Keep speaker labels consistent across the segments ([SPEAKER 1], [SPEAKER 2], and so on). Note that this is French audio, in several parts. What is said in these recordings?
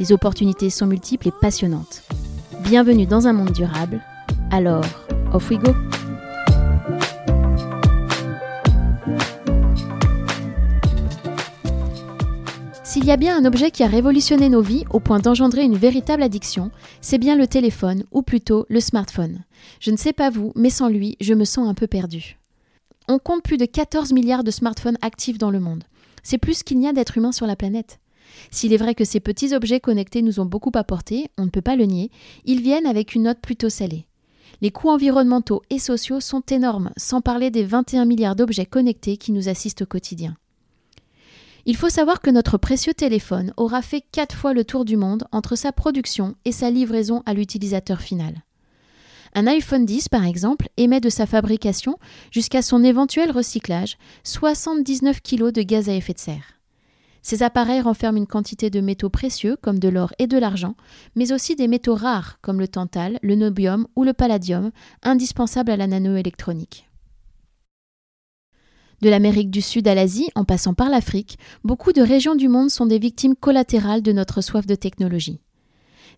[SPEAKER 1] Les opportunités sont multiples et passionnantes. Bienvenue dans un monde durable. Alors, off we go! S'il y a bien un objet qui a révolutionné nos vies au point d'engendrer une véritable addiction, c'est bien le téléphone, ou plutôt le smartphone. Je ne sais pas vous, mais sans lui, je me sens un peu perdu. On compte plus de 14 milliards de smartphones actifs dans le monde. C'est plus qu'il n'y a d'êtres humains sur la planète. S'il est vrai que ces petits objets connectés nous ont beaucoup apporté, on ne peut pas le nier, ils viennent avec une note plutôt salée. Les coûts environnementaux et sociaux sont énormes, sans parler des 21 milliards d'objets connectés qui nous assistent au quotidien. Il faut savoir que notre précieux téléphone aura fait 4 fois le tour du monde entre sa production et sa livraison à l'utilisateur final. Un iPhone 10, par exemple, émet de sa fabrication jusqu'à son éventuel recyclage 79 kg de gaz à effet de serre. Ces appareils renferment une quantité de métaux précieux comme de l'or et de l'argent, mais aussi des métaux rares comme le tantal, le nobium ou le palladium, indispensables à la nanoélectronique. De l'Amérique du Sud à l'Asie, en passant par l'Afrique, beaucoup de régions du monde sont des victimes collatérales de notre soif de technologie.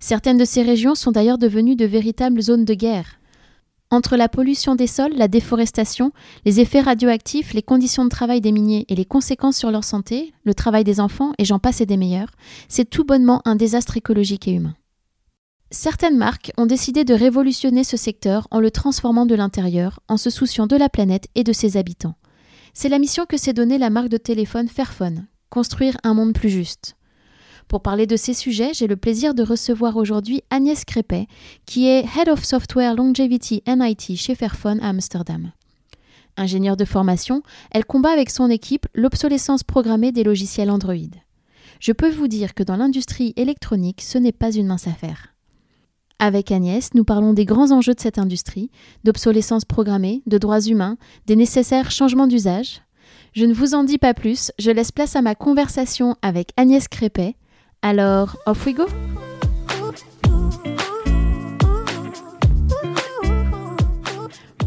[SPEAKER 1] Certaines de ces régions sont d'ailleurs devenues de véritables zones de guerre. Entre la pollution des sols, la déforestation, les effets radioactifs, les conditions de travail des miniers et les conséquences sur leur santé, le travail des enfants et j'en passe et des meilleurs, c'est tout bonnement un désastre écologique et humain. Certaines marques ont décidé de révolutionner ce secteur en le transformant de l'intérieur, en se souciant de la planète et de ses habitants. C'est la mission que s'est donnée la marque de téléphone Fairphone, construire un monde plus juste. Pour parler de ces sujets, j'ai le plaisir de recevoir aujourd'hui Agnès Crépet, qui est Head of Software Longevity and IT chez Fairphone à Amsterdam. Ingénieure de formation, elle combat avec son équipe l'obsolescence programmée des logiciels Android. Je peux vous dire que dans l'industrie électronique, ce n'est pas une mince affaire. Avec Agnès, nous parlons des grands enjeux de cette industrie, d'obsolescence programmée, de droits humains, des nécessaires changements d'usage. Je ne vous en dis pas plus, je laisse place à ma conversation avec Agnès Crépet, alors, off we go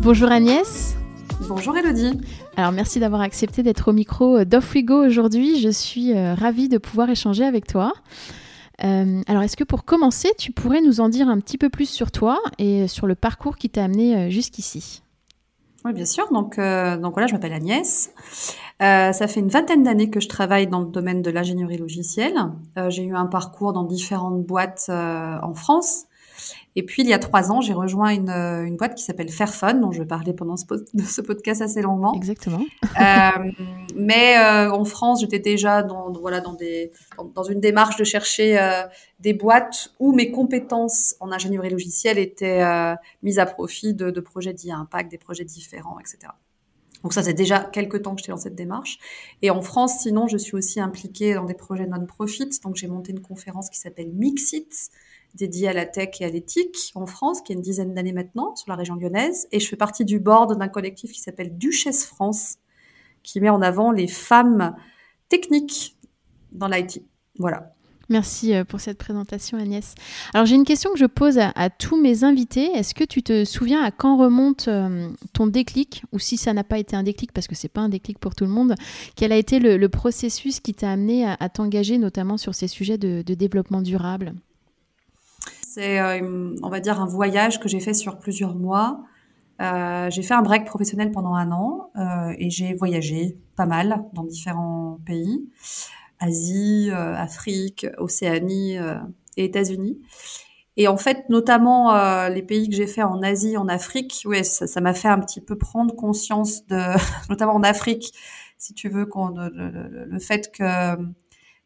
[SPEAKER 1] Bonjour Agnès.
[SPEAKER 2] Bonjour Elodie.
[SPEAKER 1] Alors merci d'avoir accepté d'être au micro d'Off We Go aujourd'hui. Je suis euh, ravie de pouvoir échanger avec toi. Euh, alors est-ce que pour commencer, tu pourrais nous en dire un petit peu plus sur toi et sur le parcours qui t'a amené euh, jusqu'ici?
[SPEAKER 2] Oui, bien sûr. Donc, donc voilà, je m'appelle Agnès. Euh, ça fait une vingtaine d'années que je travaille dans le domaine de l'ingénierie logicielle. Euh, j'ai eu un parcours dans différentes boîtes euh, en France. Et puis, il y a trois ans, j'ai rejoint une, une boîte qui s'appelle Fairphone, dont je vais parler pendant ce, ce podcast assez longuement.
[SPEAKER 1] Exactement.
[SPEAKER 2] mais en France, j'étais déjà dans, voilà, dans, des, dans, une démarche de chercher des boîtes où mes compétences en ingénierie logicielle étaient mises à profit de, de projets dits à impact, des projets différents, etc. Donc ça, c'est déjà quelques temps que j'étais dans cette démarche. Et en France, sinon, je suis aussi impliquée dans des projets non-profit. Donc j'ai monté une conférence qui s'appelle Mixit, dédiée à la tech et à l'éthique en France, qui a une dizaine d'années maintenant, sur la région lyonnaise. Et je fais partie du board d'un collectif qui s'appelle Duchesse France, qui met en avant les femmes techniques dans l'IT. Voilà.
[SPEAKER 1] Merci euh, pour cette présentation Agnès. Alors j'ai une question que je pose à, tous mes invités. Est-ce que tu te souviens à quand remonte euh, ton déclic ou si ça n'a pas été un déclic parce que c'est pas un déclic pour tout le monde, quel a été le, processus qui t'a amené à, t'engager notamment sur ces sujets de, développement durable?
[SPEAKER 2] C'est euh, on va dire un voyage que j'ai fait sur plusieurs mois. j'ai fait un break professionnel pendant un an et j'ai voyagé pas mal dans différents pays. Asie, euh, Afrique, Océanie euh, et États-Unis. Et en fait, notamment euh, les pays que j'ai fait en Asie, en Afrique, ouais, ça m'a fait un petit peu prendre conscience de, notamment en Afrique, si tu veux, le, fait que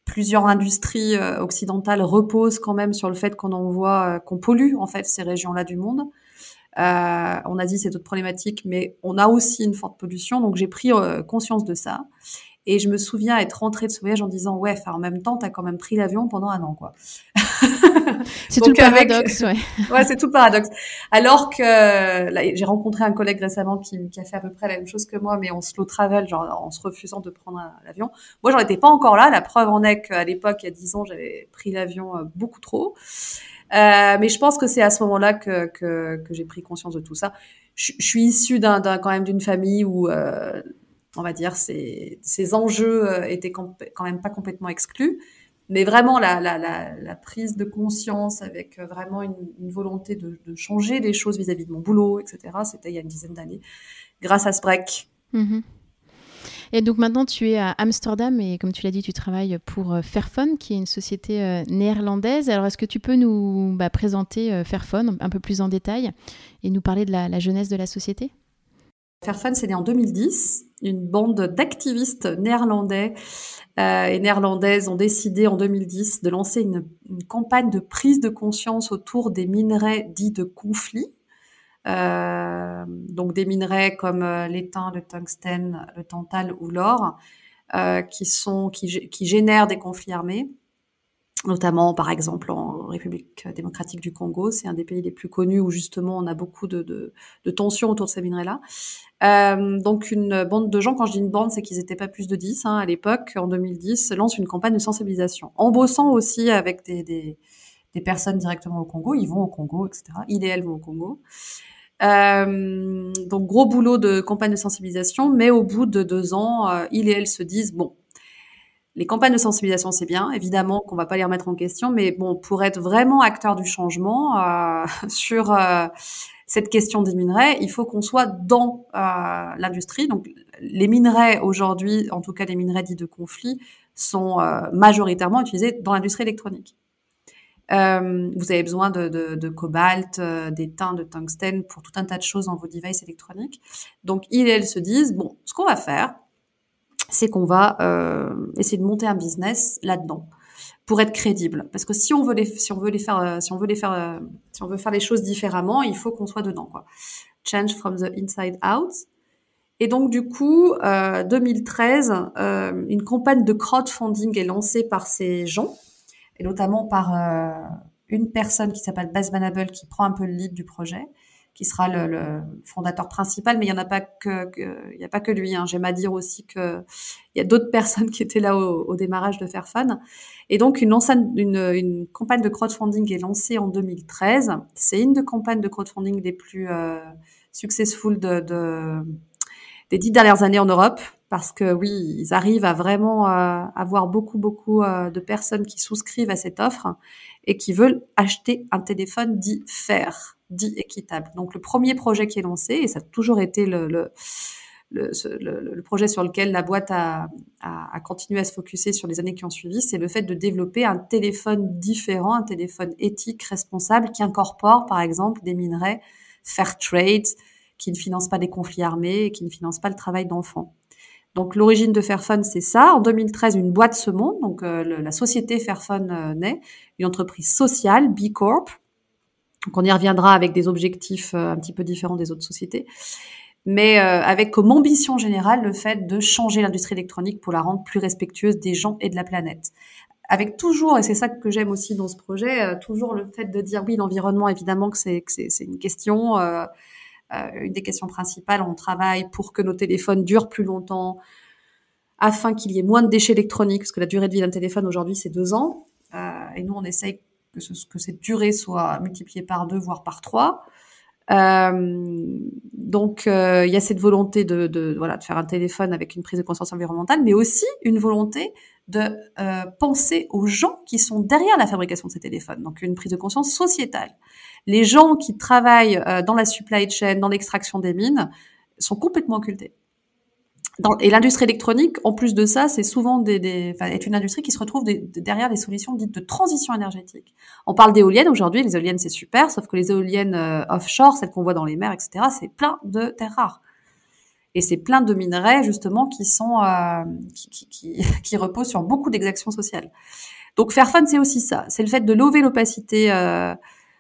[SPEAKER 2] plusieurs industries occidentales reposent quand même sur le fait qu'on envoie, qu'on pollue en fait ces régions-là du monde. Euh, en Asie, c'est d'autres problématiques, mais on a aussi une forte pollution, donc j'ai pris conscience de ça. Et je me souviens être rentrée de ce voyage en disant, ouais, en même temps, tu as quand même pris l'avion pendant un an, quoi.
[SPEAKER 1] c'est tout le paradoxe, ouais.
[SPEAKER 2] ouais, c'est tout le paradoxe. Alors que j'ai rencontré un collègue récemment qui, qui, a fait à peu près la même chose que moi, mais en slow travel, genre en se refusant de prendre l'avion. Moi, j'en étais pas encore là. La preuve en est qu'à l'époque, il y a dix ans, j'avais pris l'avion euh, beaucoup trop. Euh, mais je pense que c'est à ce moment-là que, que, que j'ai pris conscience de tout ça. Je, je suis issue d'un, quand même d'une famille où euh, on va dire, ces, ces enjeux euh, étaient quand même pas complètement exclus. Mais vraiment, la, prise de conscience avec euh, vraiment une, volonté de, changer des choses vis-à-vis de mon boulot, etc., c'était il y a une dizaine d'années, grâce à ce break.
[SPEAKER 1] Mm-hmm. Et donc maintenant, tu es à Amsterdam et comme tu l'as dit, tu travailles pour euh, Fairphone, qui est une société néerlandaise. Alors, est-ce que tu peux nous bah, présenter Fairphone un peu plus en détail et nous parler de la jeunesse de la société?
[SPEAKER 2] Fairphone, c'est né en 2010 une bande d'activistes néerlandais euh, et néerlandaises ont décidé en 2010 de lancer une, campagne de prise de conscience autour des minerais dits de conflit. Euh, donc des minerais comme euh, l'étain, le tungstène, le tantal ou l'or, qui sont qui génèrent des conflits armés notamment par exemple en République démocratique du Congo, c'est un des pays les plus connus où justement on a beaucoup de, de, de tensions autour de ces minerais-là. Euh, donc une bande de gens, quand je dis une bande, c'est qu'ils n'étaient pas plus de 10 hein, à l'époque, en 2010, lance une campagne de sensibilisation, en bossant aussi avec des, des, des, personnes directement au Congo, ils vont au Congo, etc. Ils et vont au Congo. Euh, donc gros boulot de campagne de sensibilisation, mais au bout de deux ans, euh, et elles se disent bon, les campagnes de sensibilisation, c'est bien, évidemment qu'on va pas les remettre en question, mais bon, pour être vraiment acteur du changement euh, sur euh, cette question des minerais, il faut qu'on soit dans euh, l'industrie. Donc, les minerais aujourd'hui, en tout cas les minerais dits de conflit, sont majoritairement utilisés dans l'industrie électronique. vous avez besoin de, de, de cobalt, d'étain, de tungstène pour tout un tas de choses dans vos devices électroniques. Donc, ils et elles se disent, bon, ce qu'on va faire, c'est qu'on va euh, essayer de monter un business là-dedans pour être crédible. Parce que si on veut les, si on veut les faire, euh, si on veut les faire, euh, si on veut faire les choses différemment, il faut qu'on soit dedans, quoi. Change from the inside out. Et donc du coup, euh, 2013, euh, une campagne de crowdfunding est lancée par ces gens, et notamment par une personne qui s'appelle Baz Manable qui prend un peu le lead du projet qui sera le, le, fondateur principal, mais il y en a pas que, il y a pas que lui. Hein. J'aime à dire aussi que il y a d'autres personnes qui étaient là au, au démarrage de Fairphone. Et donc une, une, une, campagne de crowdfunding est lancée en 2013. C'est une des campagnes de crowdfunding les plus euh, successful de, de, des dix dernières années en Europe. Parce que oui, ils arrivent à vraiment euh, avoir beaucoup, beaucoup euh, de personnes qui souscrivent à cette offre et qui veulent acheter un téléphone dit faire dit équitable. Donc le premier projet qui est lancé, et ça a toujours été le, le, le, le projet sur lequel la boîte a, a, a, continué à se focuser sur les années qui ont suivi, c'est le fait de développer un téléphone différent, un téléphone éthique, responsable, qui incorpore par exemple des minerais fair trade, qui ne finance pas des conflits armés et qui ne finance pas le travail d'enfants. Donc l'origine de Fairphone, c'est ça. En 2013, une boîte se monte, donc euh, la société Fairphone euh, naît, une entreprise sociale, B Corp, donc on y reviendra avec des objectifs euh, un petit peu différents des autres sociétés, mais euh, avec comme ambition générale le fait de changer l'industrie électronique pour la rendre plus respectueuse des gens et de la planète. Avec toujours, et c'est ça que j'aime aussi dans ce projet, euh, toujours le fait de dire oui, l'environnement, évidemment que c'est une question, euh, une des questions principales. On travaille pour que nos téléphones durent plus longtemps, afin qu'il y ait moins de déchets électroniques, parce que la durée de vie d'un téléphone aujourd'hui c'est deux ans, et nous on essaye que, ce, que cette durée soit multipliée par deux, voire par trois. Euh, donc euh, il y a cette volonté de, de, voilà de faire un téléphone avec une prise de conscience environnementale, mais aussi une volonté de euh, penser aux gens qui sont derrière la fabrication de ces téléphones. Donc une prise de conscience sociétale. Les gens qui travaillent euh, dans la supply chain, dans l'extraction des mines, sont complètement occultés et l'industrie électronique, en plus de ça, c'est souvent des, des est une industrie qui se retrouve derrière des solutions dites de transition énergétique. On parle d'éoliennes aujourd'hui, les éoliennes c'est super, sauf que les éoliennes euh, offshore, celles qu'on voit dans les mers, etc., c'est plein de terres rares. Et c'est plein de minerais justement qui sont euh, qui, qui, qui, qui, reposent sur beaucoup d'exactions sociales. Donc Fairphone, c'est aussi ça, c'est le fait de lever l'opacité euh,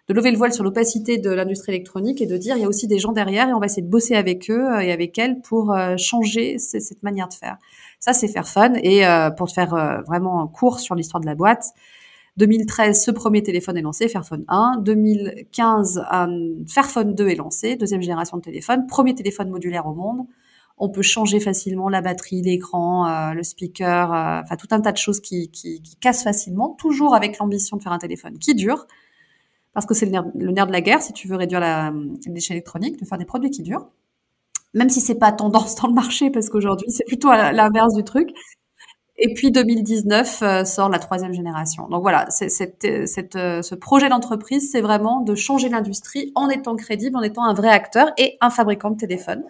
[SPEAKER 2] de lever le voile sur l'opacité de l'industrie électronique et de dire il y a aussi des gens derrière et on va essayer de bosser avec eux et avec elles pour changer cette manière de faire. Ça, c'est faire fun. Et pour te faire vraiment court sur l'histoire de la boîte, 2013, ce premier téléphone est lancé, Fairphone 1. 2015, un Fairphone 2 est lancé, deuxième génération de téléphone, premier téléphone modulaire au monde. On peut changer facilement la batterie, l'écran, euh, le speaker, euh, enfin tout un tas de choses qui, qui, qui cassent facilement, toujours avec l'ambition de faire un téléphone qui dure, parce que c'est le nerf, de la guerre si tu veux réduire la, les déchets électroniques, de faire des produits qui durent même si c'est pas tendance dans le marché parce qu'aujourd'hui c'est plutôt l'inverse du truc. Et puis 2019 euh, sort la troisième génération. Donc voilà, euh, ce projet d'entreprise, c'est vraiment de changer l'industrie en étant crédible, en étant un vrai acteur et un fabricant de téléphone,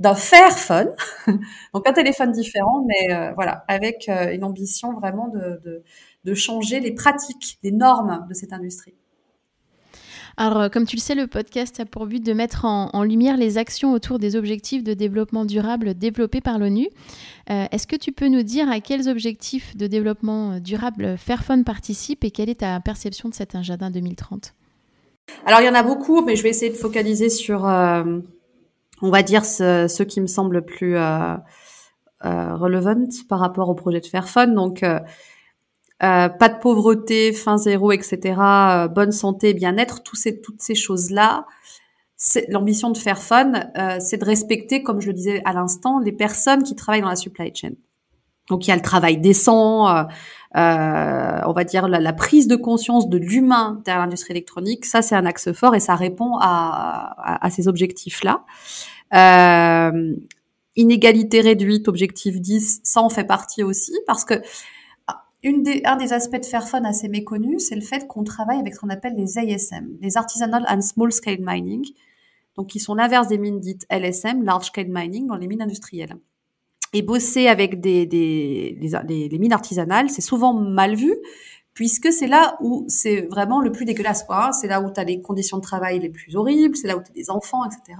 [SPEAKER 2] d'un Fairphone, donc un téléphone différent, mais euh, voilà, avec une ambition vraiment de changer les pratiques, les normes de cette industrie.
[SPEAKER 1] Alors, euh, comme tu le sais, le podcast a pour but de mettre en, lumière les actions autour des objectifs de développement durable développés par l'ONU. Euh, est-ce que tu peux nous dire à quels objectifs de développement durable Fairphone participe et quelle est ta perception de cet agenda 2030
[SPEAKER 2] Alors, il y en a beaucoup, mais je vais essayer de focaliser sur, euh, on va dire, ceux qui me semblent plus euh, relevant par rapport au projet de Fairphone. Donc, euh, pas de pauvreté, fin zéro, etc., euh, bonne santé, bien-être, tous ces, toutes ces choses-là, l'ambition de faire fun, euh, c'est de respecter, comme je le disais à l'instant, les personnes qui travaillent dans la supply chain. Donc il y a le travail décent, on va dire la, prise de conscience de l'humain derrière l'industrie électronique, ça c'est un axe fort et ça répond à, à, à ces objectifs-là. inégalité réduite, objectif 10, ça en fait partie aussi parce que des, un des aspects de Fairphone assez méconnu, c'est le fait qu'on travaille avec ce qu'on appelle les ASM, les Artisanal and Small Scale Mining, donc qui sont l'inverse des mines dites LSM, Large Scale Mining, dans les mines industrielles. Et bosser avec des, des mines artisanales, c'est souvent mal vu, puisque c'est là où c'est vraiment le plus dégueulasse. Quoi. C'est là où tu as les conditions de travail les plus horribles, c'est là où tu as des enfants, etc.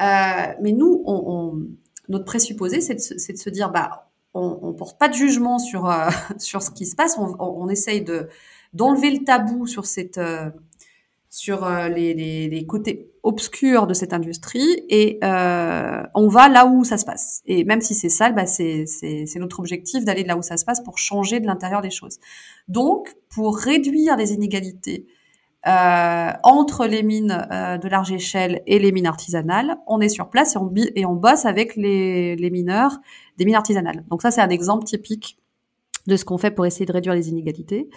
[SPEAKER 2] Euh, mais nous, on, on, notre présupposé, c'est de, de, se dire, bah, on, on porte pas de jugement sur euh, sur ce qui se passe. On, on, essaye de d'enlever le tabou sur cette euh, sur euh, les, les, côtés obscurs de cette industrie et on va là où ça se passe. Et même si c'est sale, bah c'est c'est notre objectif d'aller là où ça se passe pour changer de l'intérieur des choses. Donc pour réduire les inégalités euh, entre les mines euh, de large échelle et les mines artisanales, on est sur place et on, et on bosse avec les, les mineurs des mines artisanales. Donc ça, c'est un exemple typique de ce qu'on fait pour essayer de réduire les inégalités.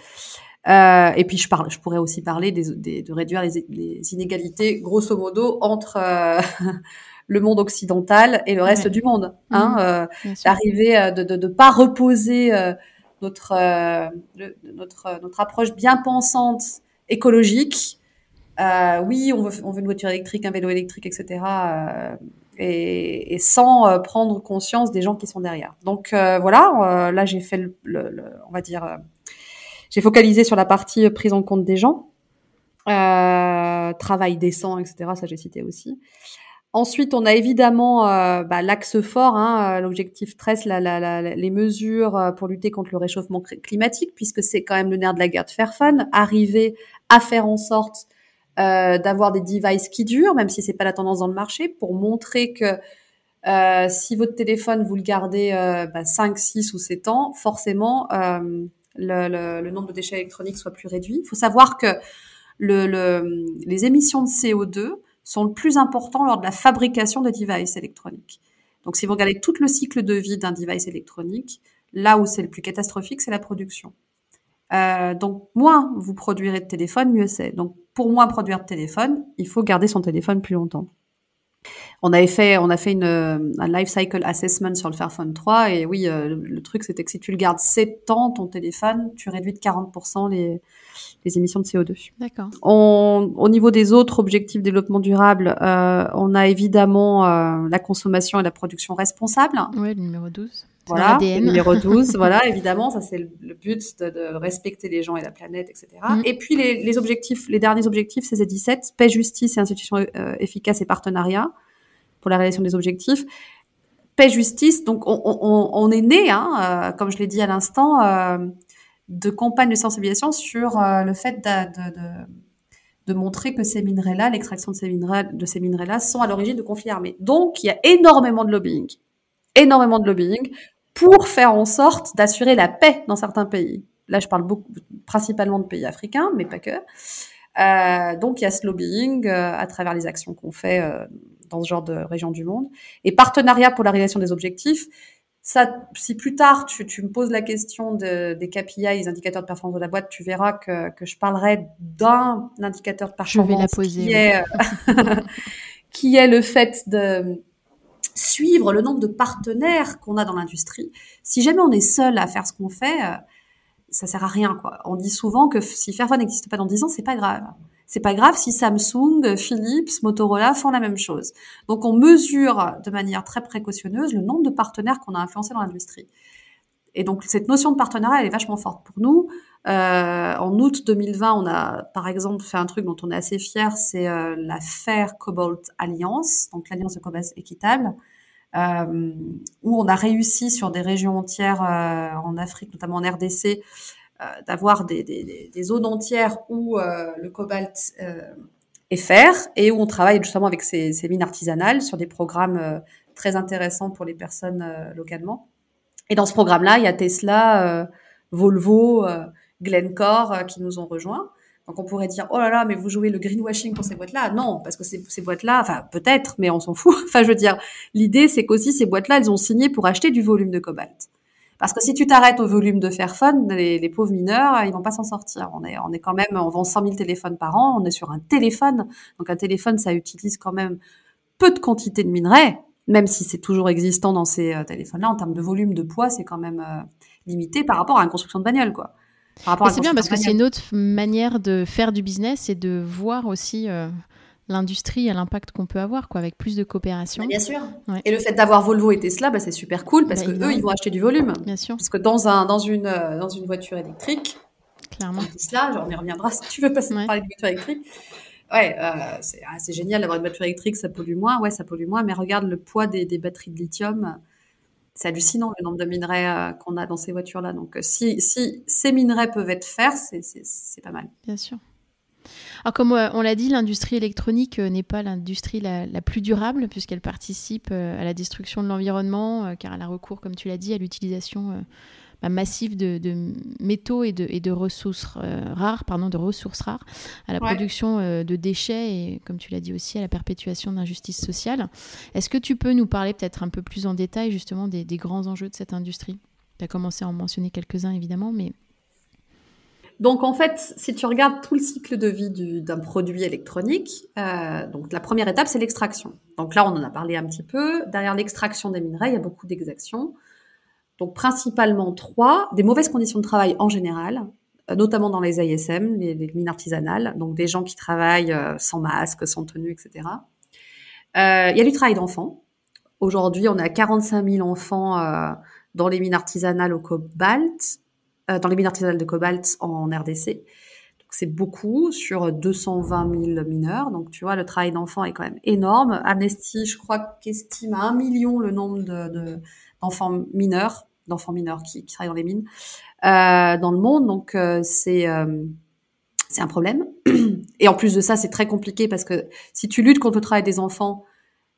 [SPEAKER 2] Euh, et puis je parle, je pourrais aussi parler des, des, de réduire les, les, inégalités, grosso modo, entre euh, le monde occidental et le reste du monde. Hein, mmh, euh, D'arriver de ne de, de pas reposer notre, notre, notre approche bien pensante écologique. Euh, oui, on veut, une voiture électrique, un vélo électrique, etc. Euh, et, et, sans euh, prendre conscience des gens qui sont derrière. Donc euh, voilà, euh, là j'ai fait le, le, on va dire, j'ai focalisé sur la partie prise en compte des gens, travail décent, etc. Ça j'ai cité aussi. Ensuite, on a évidemment euh, bah, l'axe fort, hein, l'objectif 13, la, la, la, les mesures pour lutter contre le réchauffement climatique, puisque c'est quand même le nerf de la guerre de Fairphone, arriver à faire en sorte euh, d'avoir des devices qui durent, même si c'est pas la tendance dans le marché, pour montrer que euh, si votre téléphone vous le gardez euh, bah, 5, 6 ou 7 ans, forcément euh, le, nombre de déchets électroniques soit plus réduit. Il faut savoir que le, le, les émissions de CO2 sont le plus important lors de la fabrication de devices électroniques. Donc si vous regardez tout le cycle de vie d'un device électronique, là où c'est le plus catastrophique, c'est la production. Euh, donc, moins vous produirez de téléphone, mieux c'est. Donc, pour moins produire de téléphone, il faut garder son téléphone plus longtemps. On avait fait, on a fait une, un life cycle assessment sur le Fairphone 3 et oui, euh, le, truc c'était que si tu le gardes 7 ans, ton téléphone, tu réduis de 40% les, les émissions de CO2.
[SPEAKER 1] D'accord.
[SPEAKER 2] Au niveau des autres objectifs de développement durable, euh, on a évidemment euh, la consommation et la production responsable.
[SPEAKER 1] Oui, le numéro 12.
[SPEAKER 2] Voilà, numéro 12, voilà, évidemment, ça c'est le, but de, de, respecter les gens et la planète, etc. Mm. Et puis les, les, objectifs, les derniers objectifs, c'est 17, paix, justice et institutions euh, efficaces et partenariat pour la réalisation des objectifs. Paix, justice, donc on, on, on est né, hein, euh, comme je l'ai dit à l'instant, euh, de campagnes de sensibilisation sur le fait de, de, de montrer que ces minerais-là, l'extraction de ces minerais, de ces minerais-là, sont à l'origine de conflits armés. Donc, il y a énormément de lobbying, énormément de lobbying pour faire en sorte d'assurer la paix dans certains pays. Là, je parle beaucoup, principalement de pays africains, mais pas que. Euh, donc, il y a ce lobbying euh, à travers les actions qu'on fait euh, dans ce genre de région du monde. Et partenariat pour la réalisation des objectifs, ça, si plus tard tu, tu me poses la question de, des KPI, les indicateurs de performance de la boîte, tu verras que, que je parlerai d'un indicateur de performance
[SPEAKER 1] je vais la poser,
[SPEAKER 2] qui, est, qui est le fait de suivre le nombre de partenaires qu'on a dans l'industrie. Si jamais on est seul à faire ce qu'on fait, ça sert à rien quoi. On dit souvent que si Fairphone n'existe pas dans 10 ans, c'est pas grave. C'est pas grave si Samsung, Philips, Motorola font la même chose. Donc on mesure de manière très précautionneuse le nombre de partenaires qu'on a influencés dans l'industrie. Et donc cette notion de partenariat, elle est vachement forte pour nous. Euh, en août 2020, on a par exemple fait un truc dont on est assez fier, c'est euh, la Fair Cobalt Alliance, donc l'alliance de cobalt équitable, euh, où on a réussi sur des régions entières euh, en Afrique, notamment en RDC, euh, d'avoir des, des, des, zones entières où euh, le cobalt est fer et où on travaille justement avec ces, ces mines artisanales sur des programmes très intéressants pour les personnes localement. Et dans ce programme-là, il y a Tesla, Volvo, Glencore qui nous ont rejoints. Donc on pourrait dire oh là là mais vous jouez le greenwashing pour ces boîtes-là non parce que ces, ces boîtes-là enfin peut-être mais on s'en fout enfin je veux dire l'idée c'est qu'aussi ces boîtes-là elles ont signé pour acheter du volume de cobalt parce que si tu t'arrêtes au volume de Fairphone, les, les pauvres mineurs, ils vont pas s'en sortir. On est, on est quand même, on vend 100 000 téléphones par an, on est sur un téléphone. Donc un téléphone, ça utilise quand même peu de quantité de minerais, même si c'est toujours existant dans ces euh, téléphones-là. En termes de volume, de poids, c'est quand même euh, limité par rapport à une construction de bagnole, quoi.
[SPEAKER 1] C'est bien parce que c'est une autre manière de faire du business et de voir aussi euh, l'industrie et l'impact qu'on peut avoir, quoi, avec plus de coopération.
[SPEAKER 2] bien sûr. Ouais. Et le fait d'avoir Volvo et Tesla, bah, c'est super cool parce bah, que eux, ils vont acheter du volume.
[SPEAKER 1] Bien sûr.
[SPEAKER 2] Parce que dans un, dans une, euh, dans une voiture électrique,
[SPEAKER 1] clairement.
[SPEAKER 2] Tesla, on y reviendra si tu veux passer ouais. parler de voiture électrique. Ouais, euh, c'est ah, génial d'avoir une voiture électrique, ça pollue moins. Ouais, ça pollue moins, mais regarde le poids des, des batteries de lithium. C'est hallucinant le nombre de minerais euh, qu'on a dans ces voitures-là. Donc, euh, si, ces minerais peuvent être fer, c'est pas mal.
[SPEAKER 1] Bien sûr. Alors comme euh, on l'a dit, l'industrie électronique n'est pas l'industrie la, la, plus durable puisqu'elle participe à la destruction de l'environnement car elle a recours, comme tu l'as dit, à l'utilisation massive de, de, métaux et de, et de ressources rares, pardon, de ressources rares, à la ouais. production de déchets et, comme tu l'as dit aussi, à la perpétuation d'injustice sociale. Est-ce que tu peux nous parler peut-être un peu plus en détail justement des, des grands enjeux de cette industrie? Tu as commencé à en mentionner quelques-uns évidemment, mais
[SPEAKER 2] donc en fait, si tu regardes tout le cycle de vie d'un produit électronique, euh, donc la première étape c'est l'extraction. Donc là, on en a parlé un petit peu. Derrière l'extraction des minerais, il y a beaucoup d'exactions. Donc principalement trois des mauvaises conditions de travail en général, euh, notamment dans les ASM, les, mines artisanales, donc des gens qui travaillent euh, sans masque, sans tenue, etc. Euh, il y a du travail d'enfants. Aujourd'hui, on a 45 000 enfants euh, dans les mines artisanales au cobalt euh, dans les mines artisanales de cobalt en RDC. C'est beaucoup sur 220 000 mineurs. Donc, tu vois, le travail d'enfants est quand même énorme. Amnesty, je crois qu'estime à un million le nombre d'enfants de, de, mineurs, d'enfants mineurs qui, qui, travaillent dans les mines euh, dans le monde. Donc, euh, c'est euh, c'est un problème. Et en plus de ça, c'est très compliqué parce que si tu luttes contre le travail des enfants,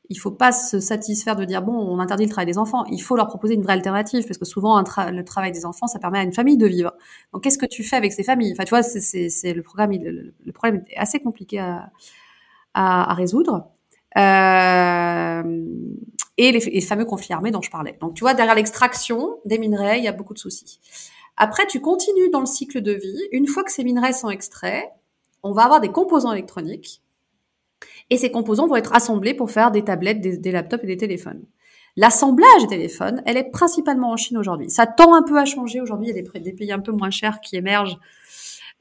[SPEAKER 2] il faut pas se satisfaire de dire bon, on interdit le travail des enfants. Il faut leur proposer une vraie alternative parce que souvent le travail des enfants, ça permet à une famille de vivre. Donc qu'est-ce que tu fais avec ces familles? Enfin, tu vois, c'est le programme, le, problème est assez compliqué à, à, à résoudre. Euh, et les, les, fameux conflits armés dont je parlais. Donc tu vois, derrière l'extraction des minerais, il y a beaucoup de soucis. Après, tu continues dans le cycle de vie. Une fois que ces minerais sont extraits, on va avoir des composants électroniques et ces composants vont être assemblés pour faire des tablettes, des, des laptops et des téléphones. L'assemblage des téléphones, elle est principalement en Chine aujourd'hui. Ça tend un peu à changer aujourd'hui. Il y a des, des, pays un peu moins chers qui émergent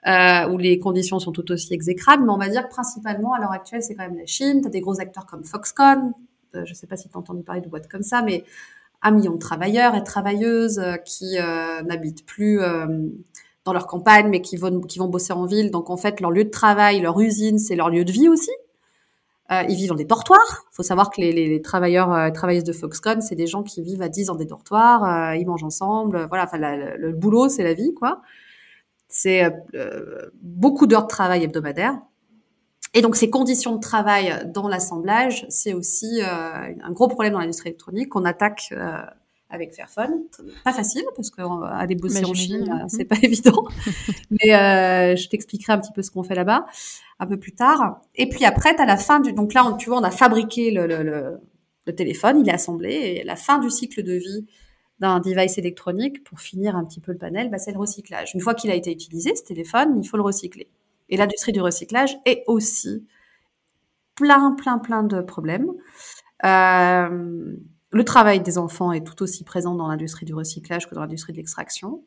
[SPEAKER 2] euh, où les conditions sont tout aussi exécrables. Mais on va dire que principalement, à l'heure actuelle, c'est quand même la Chine. Tu as des gros acteurs comme Foxconn. Euh, je ne sais pas si tu as entendu parler de boîtes comme ça, mais un million de travailleurs et travailleuses euh, qui euh, n'habitent plus dans leur campagne, mais qui vont, qui vont bosser en ville. Donc en fait, leur lieu de travail, leur usine, c'est leur lieu de vie aussi. Ils vivent dans des dortoirs. Il faut savoir que les, les, les travailleurs travailleuses de Foxconn, c'est des gens qui vivent à 10 dans des dortoirs, ils mangent ensemble. Voilà, enfin, le boulot, c'est la vie, quoi. C'est beaucoup d'heures de travail hebdomadaires. Et donc ces conditions de travail dans l'assemblage, c'est aussi un gros problème dans l'industrie électronique qu'on attaque avec Fairphone. Pas facile parce qu'aller bosser en Chine, hein. c'est pas évident. Mais euh, je t'expliquerai un petit peu ce qu'on fait là-bas un peu plus tard. Et puis après, à la fin du donc là, tu vois, on a fabriqué le, le, le, le, téléphone, il est assemblé et la fin du cycle de vie d'un device électronique pour finir un petit peu le panel, bah, c'est le recyclage. Une fois qu'il a été utilisé, ce téléphone, il faut le recycler. Et l'industrie du recyclage est aussi plein, plein, plein de problèmes. Euh, le travail des enfants est tout aussi présent dans l'industrie du recyclage que dans l'industrie de l'extraction.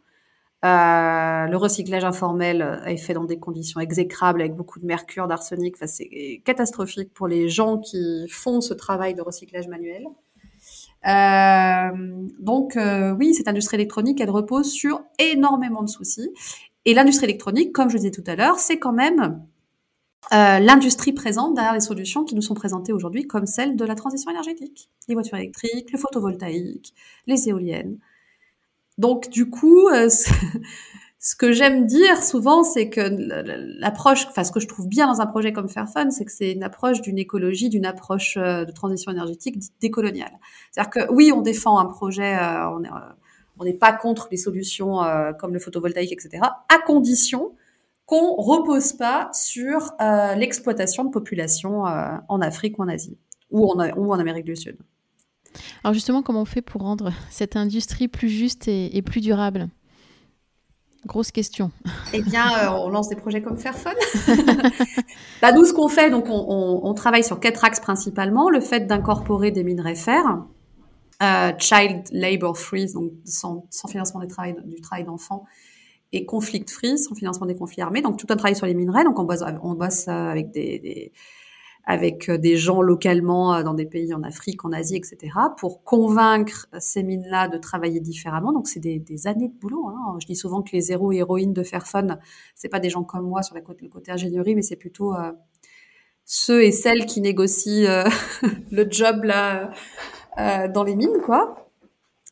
[SPEAKER 2] Euh, le recyclage informel est fait dans des conditions exécrables avec beaucoup de mercure, d'arsenic. C'est catastrophique pour les gens qui font ce travail de recyclage manuel. Euh, donc oui, cette industrie électronique, elle repose sur énormément de soucis. Et l'industrie électronique, comme je disais tout à l'heure, c'est quand même euh, l'industrie présente derrière les solutions qui nous sont présentées aujourd'hui, comme celle de la transition énergétique, les voitures électriques, le photovoltaïque, les éoliennes. Donc du coup, euh, ce que j'aime dire souvent, c'est que l'approche, enfin ce que je trouve bien dans un projet comme Fairphone, c'est que c'est une approche d'une écologie, d'une approche euh, de transition énergétique décoloniale. C'est-à-dire que oui, on défend un projet, on n'est pas contre les solutions comme le photovoltaïque, etc., à condition qu'on repose pas sur euh, l'exploitation de populations euh, en Afrique ou en Asie ou en, ou en Amérique du Sud.
[SPEAKER 1] Alors justement, comment on fait pour rendre cette industrie plus juste et, plus durable? Grosse question.
[SPEAKER 2] Eh bien, euh, on lance des projets comme Fairphone. bah, nous, ce qu'on fait, donc, on, on, travaille sur quatre axes principalement. Le fait d'incorporer des minerais fer, child labor free, donc sans, sans financement du travail, du travail d'enfants, et conflict free, sans financement des conflits armés. Donc tout un travail sur les minerais. Donc on bosse, on bosse avec des, des avec des gens localement euh, dans des pays en Afrique, en Asie, etc., pour convaincre ces mines-là de travailler différemment. Donc c'est des, des, années de boulot. Hein. Je dis souvent que les héros et héroïnes de Fairphone, c'est pas des gens comme moi sur la côté, le côté ingénierie, mais c'est plutôt euh, ceux et celles qui négocient euh, le job là euh, dans les mines, quoi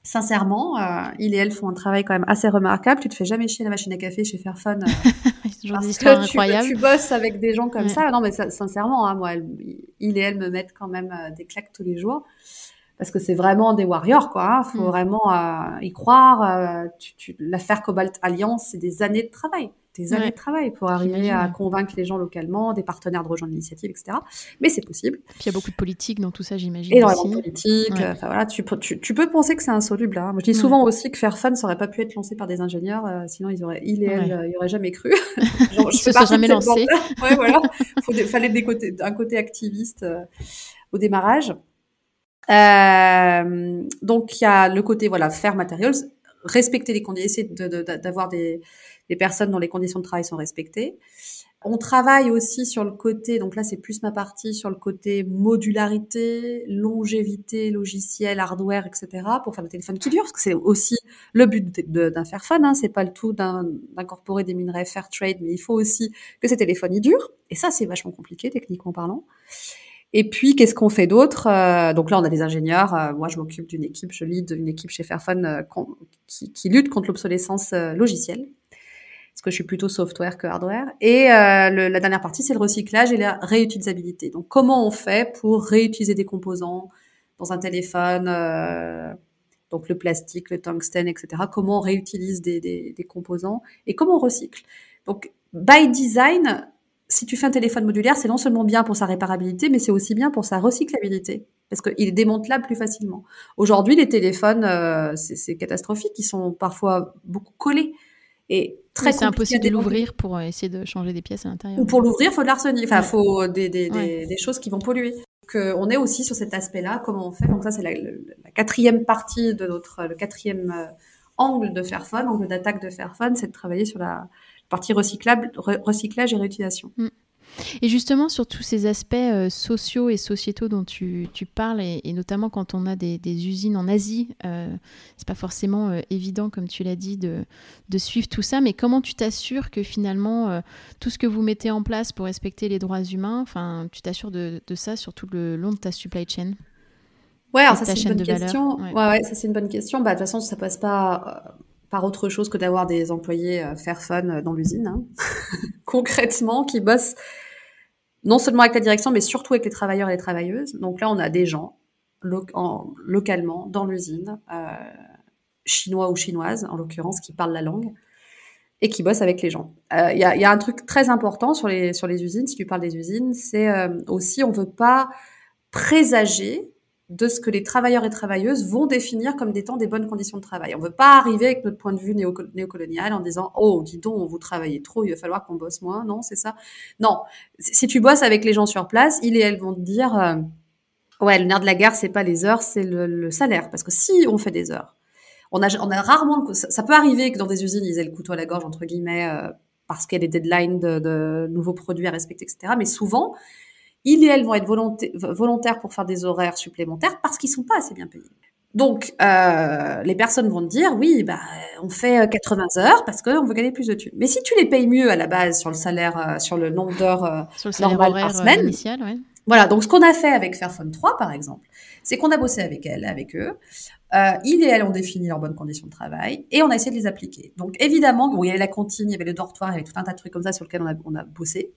[SPEAKER 2] sincèrement, euh, il et elle font un travail quand même assez remarquable. Tu te fais jamais chier la machine à café chez Fairphone.
[SPEAKER 1] Euh, toujours des histoires incroyables.
[SPEAKER 2] Tu, tu, bosses avec des gens comme ça. Non, mais sincèrement, hein, moi, il et elle me mettent quand même euh, des claques tous les jours. Parce que c'est vraiment des warriors, quoi. Hein. Faut mm. vraiment euh, y croire. L'affaire Cobalt Alliance, c'est des années de travail des années de travail pour arriver à convaincre les gens localement, des partenaires de rejoindre l'initiative, etc. Mais c'est possible.
[SPEAKER 1] Puis il y a beaucoup de politique dans tout ça, j'imagine.
[SPEAKER 2] Énormément de politique. Enfin voilà, tu, tu, tu, peux penser que c'est insoluble. Hein. Moi, je dis souvent aussi que faire fun, ça aurait pas pu être lancé par des ingénieurs, euh, sinon ils auraient, il et elle, euh, ils auraient jamais cru.
[SPEAKER 1] Genre, je ils se sont jamais lancés.
[SPEAKER 2] ouais, voilà. Il fallait des côtés, un côté activiste euh, au démarrage. Donc il y a le côté voilà faire materials, respecter les conditions, essayer d'avoir des personnes dont les conditions de travail sont respectées. On travaille aussi sur le côté, donc là c'est plus ma partie, sur le côté modularité, longévité, logiciel, hardware, etc. pour faire des téléphones qui durent, parce que c'est aussi le but d'un Fairphone, hein, c'est pas le tout d'incorporer des minerais Fairtrade, mais il faut aussi que ces téléphones y durent, et ça c'est vachement compliqué techniquement parlant. Et puis, qu'est-ce qu'on fait d'autre euh, Donc là, on a des ingénieurs. Euh, moi, je m'occupe d'une équipe, je lead une équipe chez Fairphone euh, qui, lutte contre l'obsolescence logicielle parce que je suis plutôt software que hardware. Et la dernière partie, c'est le recyclage et la réutilisabilité. Donc, comment on fait pour réutiliser des composants dans un téléphone, donc le plastique, le tungstène, etc. Comment on réutilise des, des composants et comment on recycle? Donc, by design, si tu fais un téléphone modulaire, c'est non seulement bien pour sa réparabilité, mais c'est aussi bien pour sa recyclabilité parce qu'il est démantelable plus facilement. Aujourd'hui, les téléphones, euh, c'est catastrophique, ils sont parfois beaucoup collés. Et très
[SPEAKER 1] C'est impossible de l'ouvrir pour euh, essayer de changer des pièces à l'intérieur.
[SPEAKER 2] Ou pour l'ouvrir, faut de l'arsenic. Enfin, faut des, des, des, des, choses qui vont polluer. Que on est aussi sur cet aspect-là. Comment on fait? Donc ça, c'est la, la, quatrième partie de notre, le quatrième euh, angle de Fairphone, angle d'attaque de Fairphone, c'est de travailler sur la partie recyclable, recyclage et réutilisation. Mm.
[SPEAKER 1] Et justement, sur tous ces aspects euh, sociaux et sociétaux dont tu, tu parles, et, notamment quand on a des, des usines en Asie, euh, c'est pas forcément euh, évident, comme tu l'as dit, de, de, suivre tout ça. Mais comment tu t'assures que finalement, euh, tout ce que vous mettez en place pour respecter les droits humains, enfin, tu t'assures de, de, ça sur tout le long de ta supply chain?
[SPEAKER 2] Ouais, alors ça c'est une bonne question. Ouais. ouais, ça c'est une bonne question. Bah de toute façon, ça passe pas par autre chose que d'avoir des employés faire fun dans l'usine, hein. concrètement, qui bossent non seulement avec la direction, mais surtout avec les travailleurs et les travailleuses. Donc là, on a des gens localement dans l'usine, euh, chinois ou chinoises en l'occurrence, qui parlent la langue et qui bossent avec les gens. Euh, il y, a, y, a, un truc très important sur les, sur les usines, si tu parles des usines, c'est euh, aussi on veut pas présager de ce que les travailleurs et travailleuses vont définir comme étant des bonnes conditions de travail. On veut pas arriver avec notre point de vue néocolonial en disant oh dis donc vous travaillez trop, il va falloir qu'on bosse moins. Non, c'est ça. Non, si tu bosses avec les gens sur place, ils et elles vont te dire euh, ouais le nerf de la guerre c'est pas les heures, c'est le, salaire parce que si on fait des heures, on a on a rarement ça, ça, peut arriver que dans des usines ils aient le couteau à la gorge entre guillemets euh, parce qu'il y a des deadlines de, de nouveaux produits à respecter etc. Mais souvent ils et elles vont être volontaires pour faire des horaires supplémentaires parce qu'ils sont pas assez bien payés. Donc, euh, les personnes vont te dire, oui, bah, on fait 80 euh, heures parce qu'on veut gagner plus de thunes. Mais si tu les payes mieux à la base sur le salaire, euh, sur le nombre d'heures euh, normal par semaine, initial, ouais. voilà. Donc, ce qu'on a fait avec Fairphone 3, par exemple, c'est qu'on a bossé avec elles, avec eux. Euh, ils et ont défini leurs bonnes conditions de travail et on a essayé de les appliquer. Donc évidemment, bon, il y avait la cantine, il y avait le dortoir, il y avait tout un tas de trucs comme ça sur lesquels on a, on a bossé.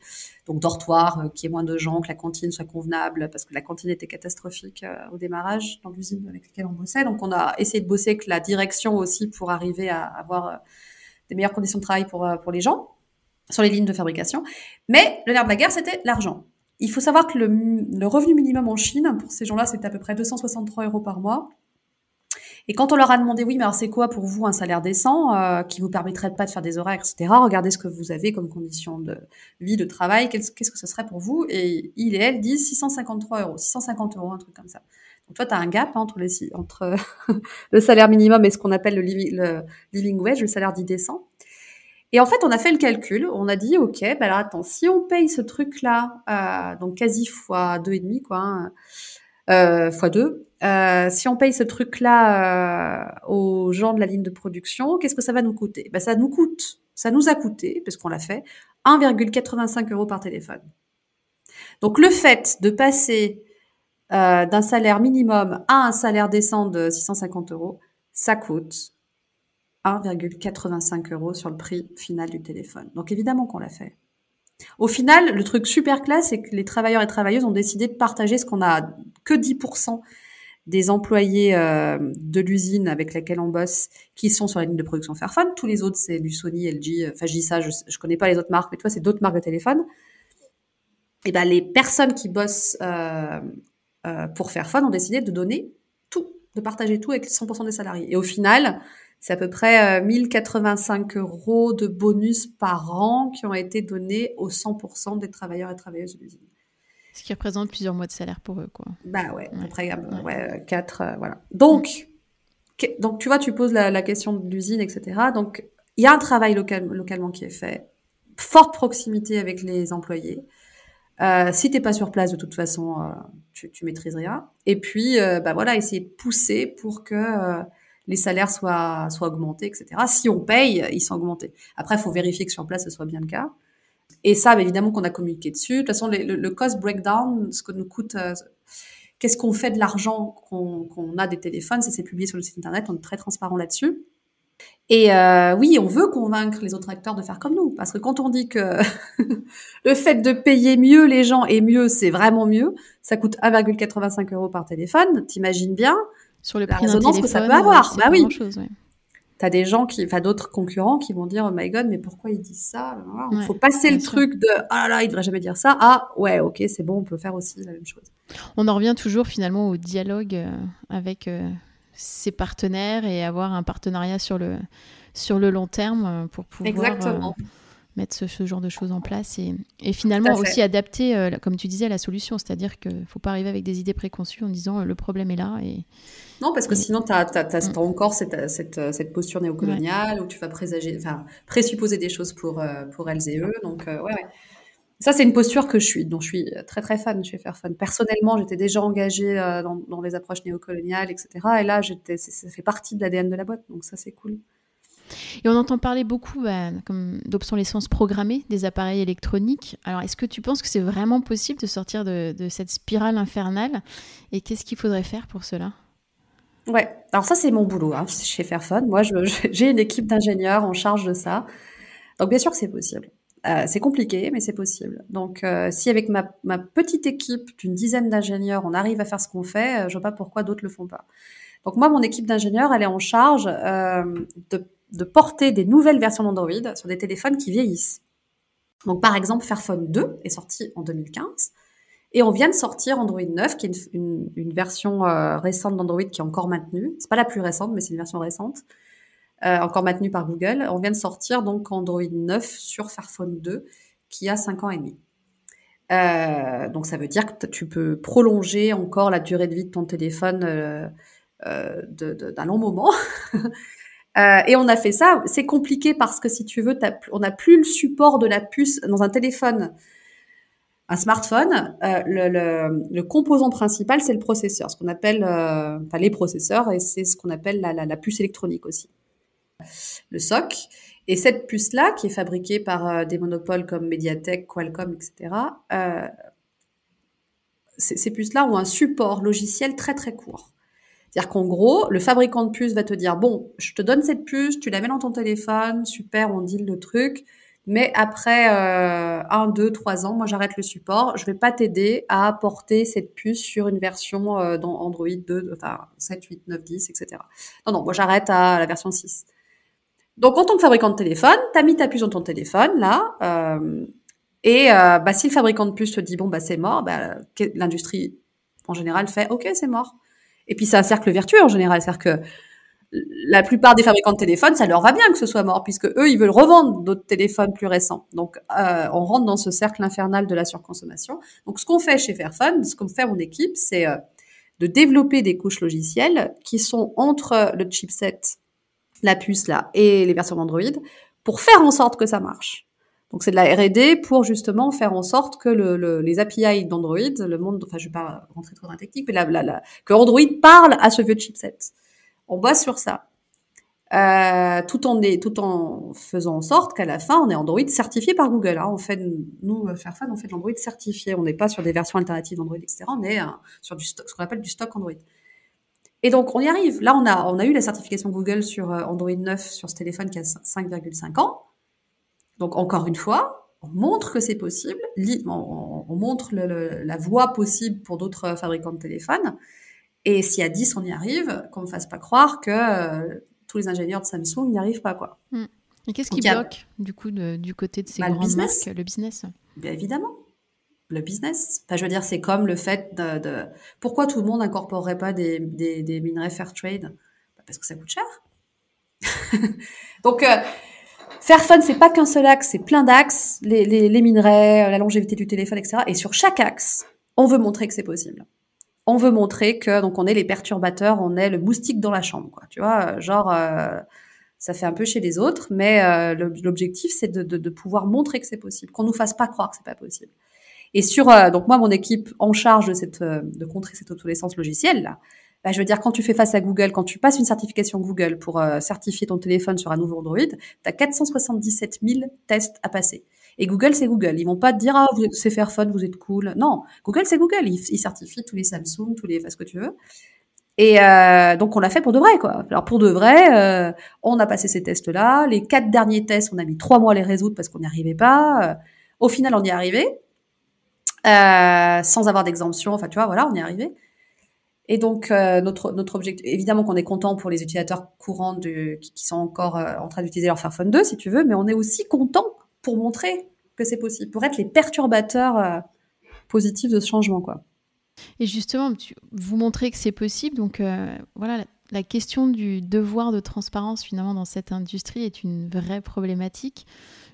[SPEAKER 2] Donc dortoir, euh, qui est moins de gens, que la cantine soit convenable, parce que la cantine était catastrophique euh, au démarrage dans l'usine avec laquelle on bossait. Donc on a essayé de bosser avec la direction aussi pour arriver à avoir euh, des meilleures conditions de travail pour, pour les gens sur les lignes de fabrication. Mais le nerf de la guerre, c'était l'argent. Il faut savoir que le, le revenu minimum en Chine, pour ces gens-là, c'était à peu près 263 euros par mois et quand on leur a demandé, oui, mais alors c'est quoi pour vous un salaire décent euh, qui vous permettrait pas de faire des horaires, etc. Regardez ce que vous avez comme conditions de vie, de travail. Qu'est-ce que ce serait pour vous? Et il et elle disent 653 euros, 650 euros, un truc comme ça. Donc toi, tu as un gap hein, entre, le salaire minimum et ce qu'on appelle le, le, living wage, le salaire dit décent. Et en fait, on a fait le calcul. On a dit, ok, ben alors attends, si on paye ce truc-là, euh, donc quasi fois deux et demi, quoi, hein, euh, fois deux, euh, si on paye ce truc-là euh, aux gens de la ligne de production, qu'est-ce que ça va nous coûter? Ben, Ça nous coûte, ça nous a coûté, parce qu'on l'a fait, 1,85 euros par téléphone. Donc le fait de passer euh, d'un salaire minimum à un salaire décent de 650 euros, ça coûte 1,85 euros sur le prix final du téléphone. Donc évidemment qu'on l'a fait. Au final, le truc super classe, c'est que les travailleurs et travailleuses ont décidé de partager ce qu'on a que 10% des employés euh, de l'usine avec laquelle on bosse qui sont sur la ligne de production Fairphone. Tous les autres, c'est du Sony, LG. Enfin, je dis ça, je, je connais pas les autres marques, mais toi, c'est d'autres marques de téléphone. Et ben, les personnes qui bossent euh, euh, pour Fairphone ont décidé de donner tout, de partager tout avec 100% des salariés. Et au final, c'est à peu près 1085 euros de bonus par an qui ont été donnés aux 100% des travailleurs et travailleuses de l'usine.
[SPEAKER 1] Ce qui représente plusieurs mois de salaire pour eux, quoi.
[SPEAKER 2] Bah ouais, après, ouais. quatre, euh, voilà. Donc, donc, tu vois, tu poses la, question de l'usine, etc. Donc, il y a un travail local, localement qui est fait, forte proximité avec les employés. Euh, si t'es pas sur place, de toute façon, euh, tu, tu maîtrises rien. Et puis, euh, bah voilà, essayer de pousser pour que euh, les salaires soient, soient augmentés, etc. Si on paye, ils sont augmentés. Après, il faut vérifier que sur place, ce soit bien le cas. Et ça, bah, évidemment qu'on a communiqué dessus. De toute façon, le, le, cost breakdown, ce que nous coûte, euh, qu'est-ce qu'on fait de l'argent qu'on a des téléphones, c'est publié sur le site internet, on est très transparent là-dessus. Et euh, oui, on veut convaincre les autres acteurs de faire comme nous, parce que quand on dit que le fait de payer mieux les gens et mieux, c'est vraiment mieux, ça coûte 1,85 euros par téléphone. T'imagines bien
[SPEAKER 1] sur le prix la résonance que
[SPEAKER 2] ça peut avoir. Bah oui. Chose, ouais t'as des gens qui, enfin d'autres concurrents qui vont dire oh my god mais pourquoi ils disent ça? Il faut passer le truc de ah là là il devrait jamais dire ça. Ah ouais ok c'est bon on peut faire aussi la même chose.
[SPEAKER 1] On en revient toujours finalement au dialogue euh, avec euh, ses partenaires et avoir un partenariat sur le sur le long terme euh, pour pouvoir
[SPEAKER 2] Exactement
[SPEAKER 1] mettre ce, genre de choses en place et, et finalement aussi adapter, euh, comme tu disais, la solution. C'est-à-dire qu'il ne faut pas arriver avec des idées préconçues en disant euh, le problème est là. Et,
[SPEAKER 2] non, parce que sinon, tu as, mm. encore cette, cette, cette, posture néocoloniale où tu vas présager, présupposer des choses pour, euh, pour elles et eux. Donc, ouais, ouais. Ça, c'est une posture que je suis, dont je suis très très fan chez Fairphone. Personnellement, j'étais déjà engagée dans, dans, les approches néocoloniales, etc. Et là, ça fait partie de l'ADN de la boîte, donc ça, c'est cool.
[SPEAKER 1] Et on entend parler beaucoup bah, d'obsolescence programmée des appareils électroniques. Alors, est-ce que tu penses que c'est vraiment possible de sortir de, cette spirale infernale Et qu'est-ce qu'il faudrait faire pour cela?
[SPEAKER 2] Ouais, alors ça, c'est mon boulot hein, chez Fairphone. Moi, j'ai une équipe d'ingénieurs en charge de ça. Donc, bien sûr que c'est possible. Euh, c'est compliqué, mais c'est possible. Donc, euh, si avec ma, petite équipe d'une dizaine d'ingénieurs, on arrive à faire ce qu'on fait, euh, je vois pas pourquoi d'autres le font pas. Donc, moi, mon équipe d'ingénieurs, elle est en charge de, de, porter des nouvelles versions d'Android sur des téléphones qui vieillissent. Donc, par exemple, Fairphone 2 est sorti en 2015. Et on vient de sortir Android 9, qui est une, version récente d'Android qui est encore maintenue. C'est pas la plus récente, mais c'est une version récente. Euh, encore maintenu par Google. On vient de sortir donc Android 9 sur Fairphone 2 qui a 5 ans et demi. Euh, donc ça veut dire que tu peux prolonger encore la durée de vie de ton téléphone euh, euh d'un long moment. euh, et on a fait ça. C'est compliqué parce que si tu veux, on n'a plus le support de la puce dans un téléphone, un smartphone. Euh, le, composant principal, c'est le processeur, ce qu'on appelle, enfin les processeurs, et c'est ce qu'on appelle la, puce électronique aussi le SOC. Et cette puce-là, qui est fabriquée par euh, des monopoles comme Mediatek, Qualcomm, etc., euh, ces puces-là ont un support logiciel très très court. C'est-à-dire qu'en gros, le fabricant de puces va te dire, bon, je te donne cette puce, tu la mets dans ton téléphone, super, on deal le truc, mais après euh, un, deux, trois ans, moi j'arrête le support, je vais pas t'aider à apporter cette puce sur une version euh, dans Android 2, enfin 7, 8, 9, 10, etc. Non, non, moi j'arrête à la version 6. Donc, en tant que fabricant de téléphone, tu as mis ta puce dans ton téléphone, là, euh, et euh, bah, si le fabricant de puce te dit, bon, bah, c'est mort, bah, l'industrie, en général, fait, OK, c'est mort. Et puis, c'est un cercle vertueux, en général. C'est-à-dire que la plupart des fabricants de téléphones, ça leur va bien que ce soit mort, puisque eux, ils veulent revendre d'autres téléphones plus récents. Donc, euh, on rentre dans ce cercle infernal de la surconsommation. Donc, ce qu'on fait chez Fairphone, ce qu'on fait mon équipe, c'est euh, de développer des couches logicielles qui sont entre le chipset la puce là et les versions d'Android pour faire en sorte que ça marche. Donc c'est de la R&D pour justement faire en sorte que le, les API d'Android, le monde, enfin je vais pas rentrer trop dans la technique, mais la, la, que Android parle à ce vieux chipset. On bosse sur ça. Euh, tout en est, tout en faisant en sorte qu'à la fin on est Android certifié par Google. Hein. Fait nous euh, Fairphone, on fait de l'Android certifié. On n'est pas sur des versions alternatives d'Android etc. On est euh, sur du stock, ce qu'on appelle du stock Android. Et donc, on y arrive. Là, on a, on a eu la certification Google sur euh, Android 9 sur ce téléphone qui a 5,5 ans. Donc, encore une fois, on montre que c'est possible. On, on montre le, la voie possible pour d'autres fabricants de téléphones. Et si à 10, on y arrive, qu'on ne fasse pas croire que euh, tous les ingénieurs de Samsung n'y arrivent pas, quoi.
[SPEAKER 1] Hmm. Et qu'est-ce qui bloque, du coup, du côté de ces bah, grandes marques, le business?
[SPEAKER 2] Bien évidemment le business. Enfin, je veux dire, c'est comme le fait de, de, Pourquoi tout le monde n'incorporerait pas des, des, des minerais fair trade? Bah, Parce que ça coûte cher. Donc, euh, Fairphone, c'est pas qu'un seul axe, c'est plein d'axes, les, minerais, euh, la longévité du téléphone, etc. Et sur chaque axe, on veut montrer que c'est possible. On veut montrer que donc on est les perturbateurs, on est le moustique dans la chambre, quoi. Tu vois, euh, genre euh, ça fait un peu chez les autres, mais euh, l'objectif c'est de, de, de, pouvoir montrer que c'est possible, qu'on nous fasse pas croire que c'est pas possible. Et sur euh, donc moi mon équipe en charge de cette euh, de contrer cette obsolescence logicielle là, bah, je veux dire quand tu fais face à Google, quand tu passes une certification Google pour euh, certifier ton téléphone sur un nouveau Android, tu as 477 000 tests à passer. Et Google, c'est Google. Ils vont pas te dire, ah, c'est Fairphone, vous êtes cool. Non, Google, c'est Google. Ils, ils, certifient tous les Samsung, tous les, ce que tu veux. Et euh, donc, on l'a fait pour de vrai, quoi. Alors, pour de vrai, euh, on a passé ces tests-là. Les quatre derniers tests, on a mis trois mois à les résoudre parce qu'on n'y arrivait pas. Au final, on y est arrivé. Euh, sans avoir d'exemption. Enfin, tu vois, voilà, on est arrivé. Et donc, euh, notre, notre objectif, évidemment qu'on est content pour les utilisateurs courants qui, sont encore euh, en train d'utiliser leur Fairphone 2, si tu veux, mais on est aussi content pour montrer que c'est possible, pour être les perturbateurs euh, positifs de ce changement, quoi.
[SPEAKER 1] Et justement, vous montrez que c'est possible, donc voilà, la, question du devoir de transparence finalement dans cette industrie est une vraie problématique.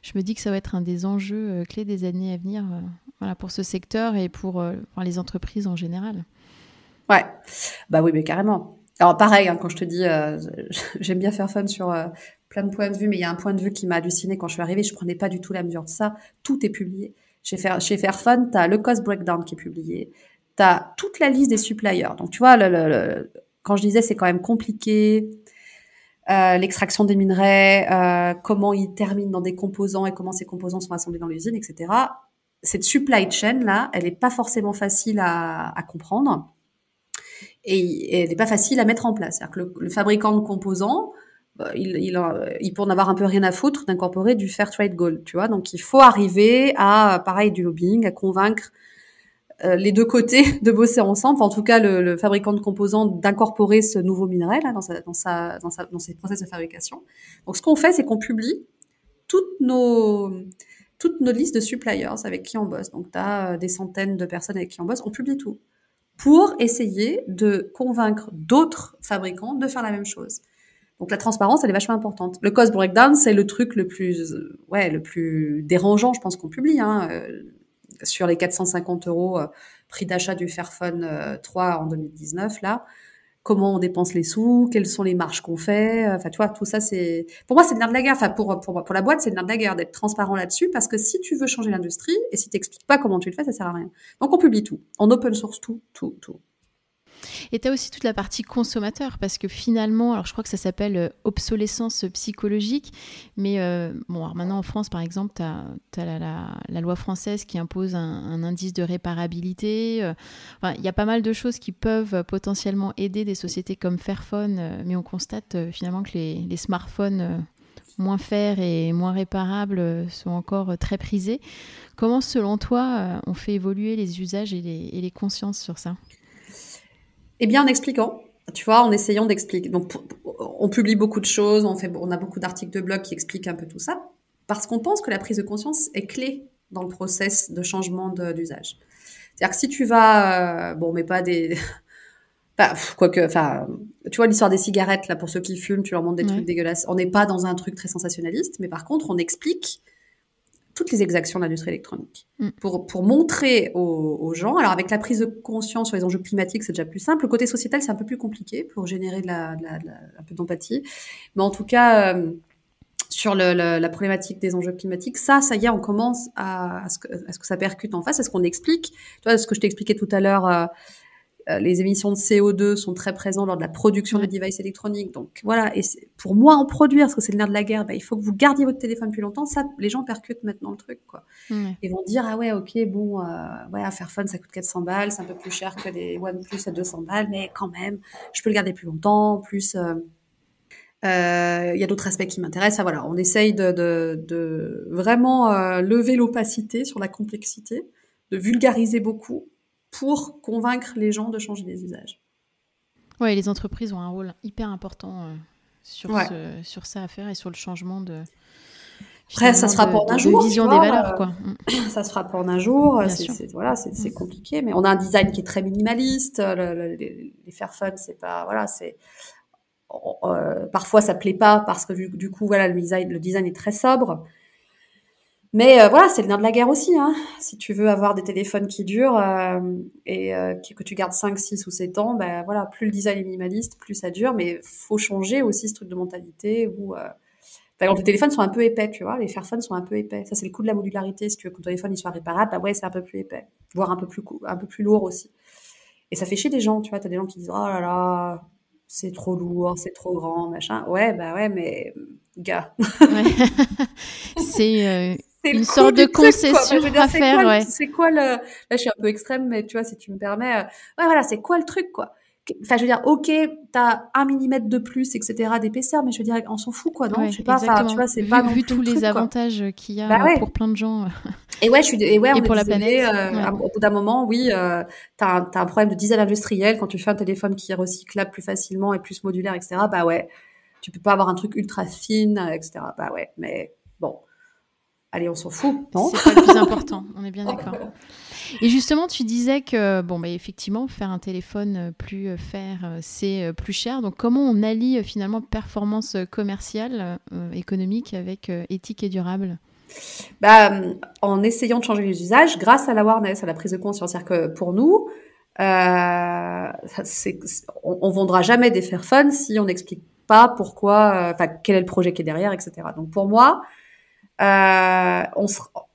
[SPEAKER 1] Je me dis que ça va être un des enjeux clés des années à venir voilà, pour ce secteur et pour, les entreprises en général.
[SPEAKER 2] Ouais, bah oui, mais carrément. Alors pareil, hein, quand je te dis, euh, j'aime bien faire fun sur euh, plein de points de vue, mais il y a un point de vue qui m'a halluciné quand je suis arrivée, je prenais pas du tout la mesure de ça. Tout est publié. Chez, Fair, chez Fairphone, tu as le cost breakdown qui est publié, tu as toute la liste des suppliers. Donc tu vois, le, le, le, quand je disais c'est quand même compliqué, euh, l'extraction des minerais, euh, comment ils terminent dans des composants et comment ces composants sont assemblés dans l'usine, etc cette supply chain là, elle n'est pas forcément facile à, à comprendre et, et, n'est pas facile à mettre en place. C'est-à-dire que le, le, fabricant de composants bah, il, il, il peut en avoir un peu rien à foutre d'incorporer du fair trade goal, tu vois. Donc il faut arriver à, pareil, du lobbying, à convaincre euh, les deux côtés de bosser ensemble, en tout cas le, le fabricant de composants d'incorporer ce nouveau minerai là, dans, sa, dans, sa, dans, sa, dans ses process de fabrication. Donc ce qu'on fait, c'est qu'on publie toutes nos toutes nos listes de suppliers avec qui on bosse. Donc tu as euh, des centaines de personnes avec qui on bosse, on publie tout pour essayer de convaincre d'autres fabricants de faire la même chose. Donc la transparence, elle est vachement importante. Le cost breakdown, c'est le truc le plus, ouais, le plus dérangeant, je pense qu'on publie. Hein, euh, sur les 450 euros euh, prix d'achat du Fairphone 3 euh, en 2019, là, comment on dépense les sous, quelles sont les marges qu'on fait. Enfin, tu vois, tout ça, c'est pour moi, c'est de nerf de la guerre. Enfin, pour pour pour la boîte, c'est de nerf de la guerre d'être transparent là-dessus, parce que si tu veux changer l'industrie et si tu n'expliques pas comment tu le fais, ça sert à rien. Donc, on publie tout, on open source tout, tout, tout.
[SPEAKER 1] Et tu as aussi toute la partie consommateur, parce que finalement, alors je crois que ça s'appelle euh, obsolescence psychologique, mais euh, bon, alors maintenant en France, par exemple, tu as, la, loi française qui impose un, indice de réparabilité. Euh, il y a pas mal de choses qui peuvent potentiellement aider des sociétés comme Fairphone, mais on constate finalement que les, smartphones moins fer et moins réparables sont encore très prisés. Comment, selon toi, on fait évoluer les usages et les consciences sur ça?
[SPEAKER 2] Eh bien, en expliquant, tu vois, en essayant d'expliquer. Donc, on publie beaucoup de choses, on, fait, on a beaucoup d'articles de blog qui expliquent un peu tout ça, parce qu'on pense que la prise de conscience est clé dans le process de changement d'usage. C'est-à-dire que si tu vas, euh, bon, mais pas des, Enfin, quoique, enfin, tu vois l'histoire des cigarettes là pour ceux qui fument, tu leur montres des trucs dégueulasses. On n'est pas dans un truc très sensationnaliste, mais par contre, on explique toutes les exactions de l'industrie électronique mm. pour, pour montrer aux, gens. Alors avec la prise de conscience sur les enjeux climatiques, c'est déjà plus simple. Le côté sociétal, c'est un peu plus compliqué pour générer de la, de la, un peu d'empathie. Mais en tout cas, euh, sur le, la problématique des enjeux climatiques, ça, ça y est, on commence à, à, ce, que, à ce que ça percute en face, à ce qu'on explique. Tu vois, ce que je t'expliquais tout à l'heure. Euh, les émissions de CO2 sont très présentes lors de la production de devices électroniques. Donc voilà, et pour moi en produire, parce que c'est le nerf de la guerre, bah, il faut que vous gardiez votre téléphone plus longtemps. Ça, les gens percutent maintenant le truc, quoi. Ils vont dire ah ouais, ok, bon, euh, ouais, à faire fun, ça coûte 400 balles, c'est un peu plus cher que les OnePlus à 200 balles, mais quand même, je peux le garder plus longtemps. Plus, euh, euh, il y a d'autres aspects qui m'intéressent. voilà, on essaye de, de, de vraiment lever l'opacité sur la complexité, de vulgariser beaucoup pour convaincre les gens de changer des usages.
[SPEAKER 1] Oui, les entreprises ont un rôle hyper important euh, sur, sur ça à faire et sur le changement de.
[SPEAKER 2] Après, ça se rapporte un jour.
[SPEAKER 1] vision des valeurs, euh, quoi.
[SPEAKER 2] Ça se rapporte un jour. C'est, voilà, c'est, compliqué, mais on a un design qui est très minimaliste. les, faire fun, c'est pas, voilà, c'est. Euh, parfois, ça plaît pas parce que du, du, coup, voilà, le design, le design est très sobre. Mais euh, voilà, c'est le nerf de la guerre aussi. Hein. Si tu veux avoir des téléphones qui durent euh, et euh, que tu gardes 5, 6 ou 7 ans, ben voilà, plus le design est minimaliste, plus ça dure. Mais faut changer aussi ce truc de mentalité où, par exemple, les téléphones sont un peu épais, tu vois. Les Fairphones sont un peu épais. Ça, c'est le coup de la modularité. Si tu veux que ton téléphone il soit réparable, bah ouais, c'est un peu plus épais, voire un peu plus un peu plus lourd aussi. Et ça fait chier des gens, tu vois. T'as des gens qui disent oh là là, c'est trop lourd, c'est trop grand, machin. Ouais, bah ouais, mais gars.
[SPEAKER 1] c'est une sorte de concession à faire, ouais.
[SPEAKER 2] C'est quoi le, là, je suis un peu extrême, mais tu vois, si tu me permets, euh, ouais, voilà, c'est quoi le truc, quoi? Enfin, je veux dire, ok, t'as un millimètre de plus, etc., d'épaisseur, mais je veux dire, on s'en fout, quoi, non? je sais pas, tu vois, c'est
[SPEAKER 1] pas vu tous les avantages qu'il y a bah pour plein de gens.
[SPEAKER 2] Et ouais, je suis, et ouais, on pour la planète. Euh, Au bout d'un moment, oui, euh, t'as un, un problème de design industriel quand tu fais un téléphone qui est recyclable plus facilement et plus modulaire, etc. Bah ouais, tu peux pas avoir un truc ultra fine, etc. Bah ouais, mais bon allez, on s'en fout, non?
[SPEAKER 1] C'est pas le plus important, on est bien d'accord. Et justement, tu disais que, bon, bah, effectivement, faire un téléphone plus euh, faire, euh, c'est euh, plus cher. Donc, comment on allie finalement performance commerciale, économique avec éthique et durable?
[SPEAKER 2] Bah, En essayant de changer les usages grâce à l'awareness, à la prise de conscience. C'est-à-dire que pour nous, euh, on, on vendra jamais des Fairphone si on n'explique pas pourquoi, enfin, quel est le projet qui est derrière, etc. Donc, pour moi, euh, on,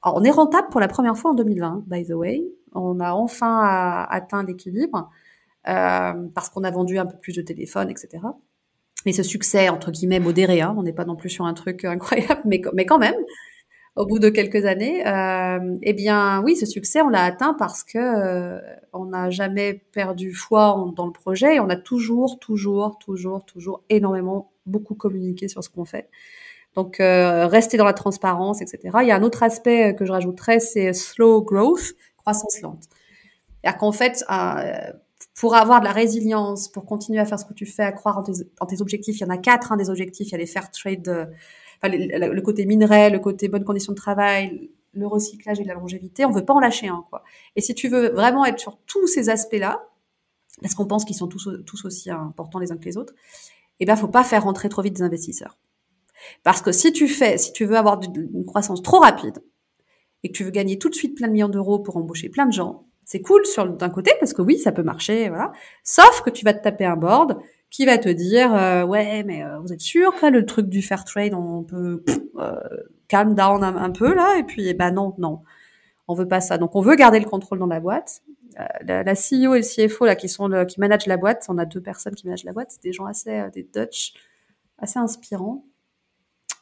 [SPEAKER 2] on, est rentable pour la première fois en 2020, by the way. On a enfin atteint l'équilibre euh, parce qu'on a vendu un peu plus de téléphones, etc. Et ce succès, entre guillemets, modéré, hein, on n'est pas non plus sur un truc incroyable, mais, mais quand même, au bout de quelques années, euh, eh bien, oui, ce succès, on l'a atteint parce que euh, on n'a jamais perdu foi dans le projet et on a toujours, toujours, toujours, toujours énormément beaucoup communiquer sur ce qu'on fait. Donc, euh, rester dans la transparence, etc. Il y a un autre aspect que je rajouterais, c'est slow growth, croissance lente. C'est-à-dire qu'en fait, euh, pour avoir de la résilience, pour continuer à faire ce que tu fais, à croire en tes, objectifs, il y en a quatre, hein, des objectifs. Il y a les fair trade, euh, le, côté minerai, le côté bonnes conditions de travail, le recyclage et la longévité. On veut pas en lâcher un, quoi. Et si tu veux vraiment être sur tous ces aspects-là, parce qu'on pense qu'ils sont tous, tous aussi importants les uns que les autres, eh ben, faut pas faire rentrer trop vite des investisseurs. Parce que si tu fais, si tu veux avoir une croissance trop rapide et que tu veux gagner tout de suite plein de millions d'euros pour embaucher plein de gens, c'est cool sur d'un côté parce que oui, ça peut marcher, voilà. Sauf que tu vas te taper un board qui va te dire euh, ouais, mais euh, vous êtes sûr que le truc du fair trade, on peut euh, calm down un, peu là et puis bah non, non, on veut pas ça. Donc on veut garder le contrôle dans la boîte. Euh, la, CEO et le CFO là qui sont qui managent la boîte, on a deux personnes qui managent la boîte, c'est des gens assez des Dutch assez inspirants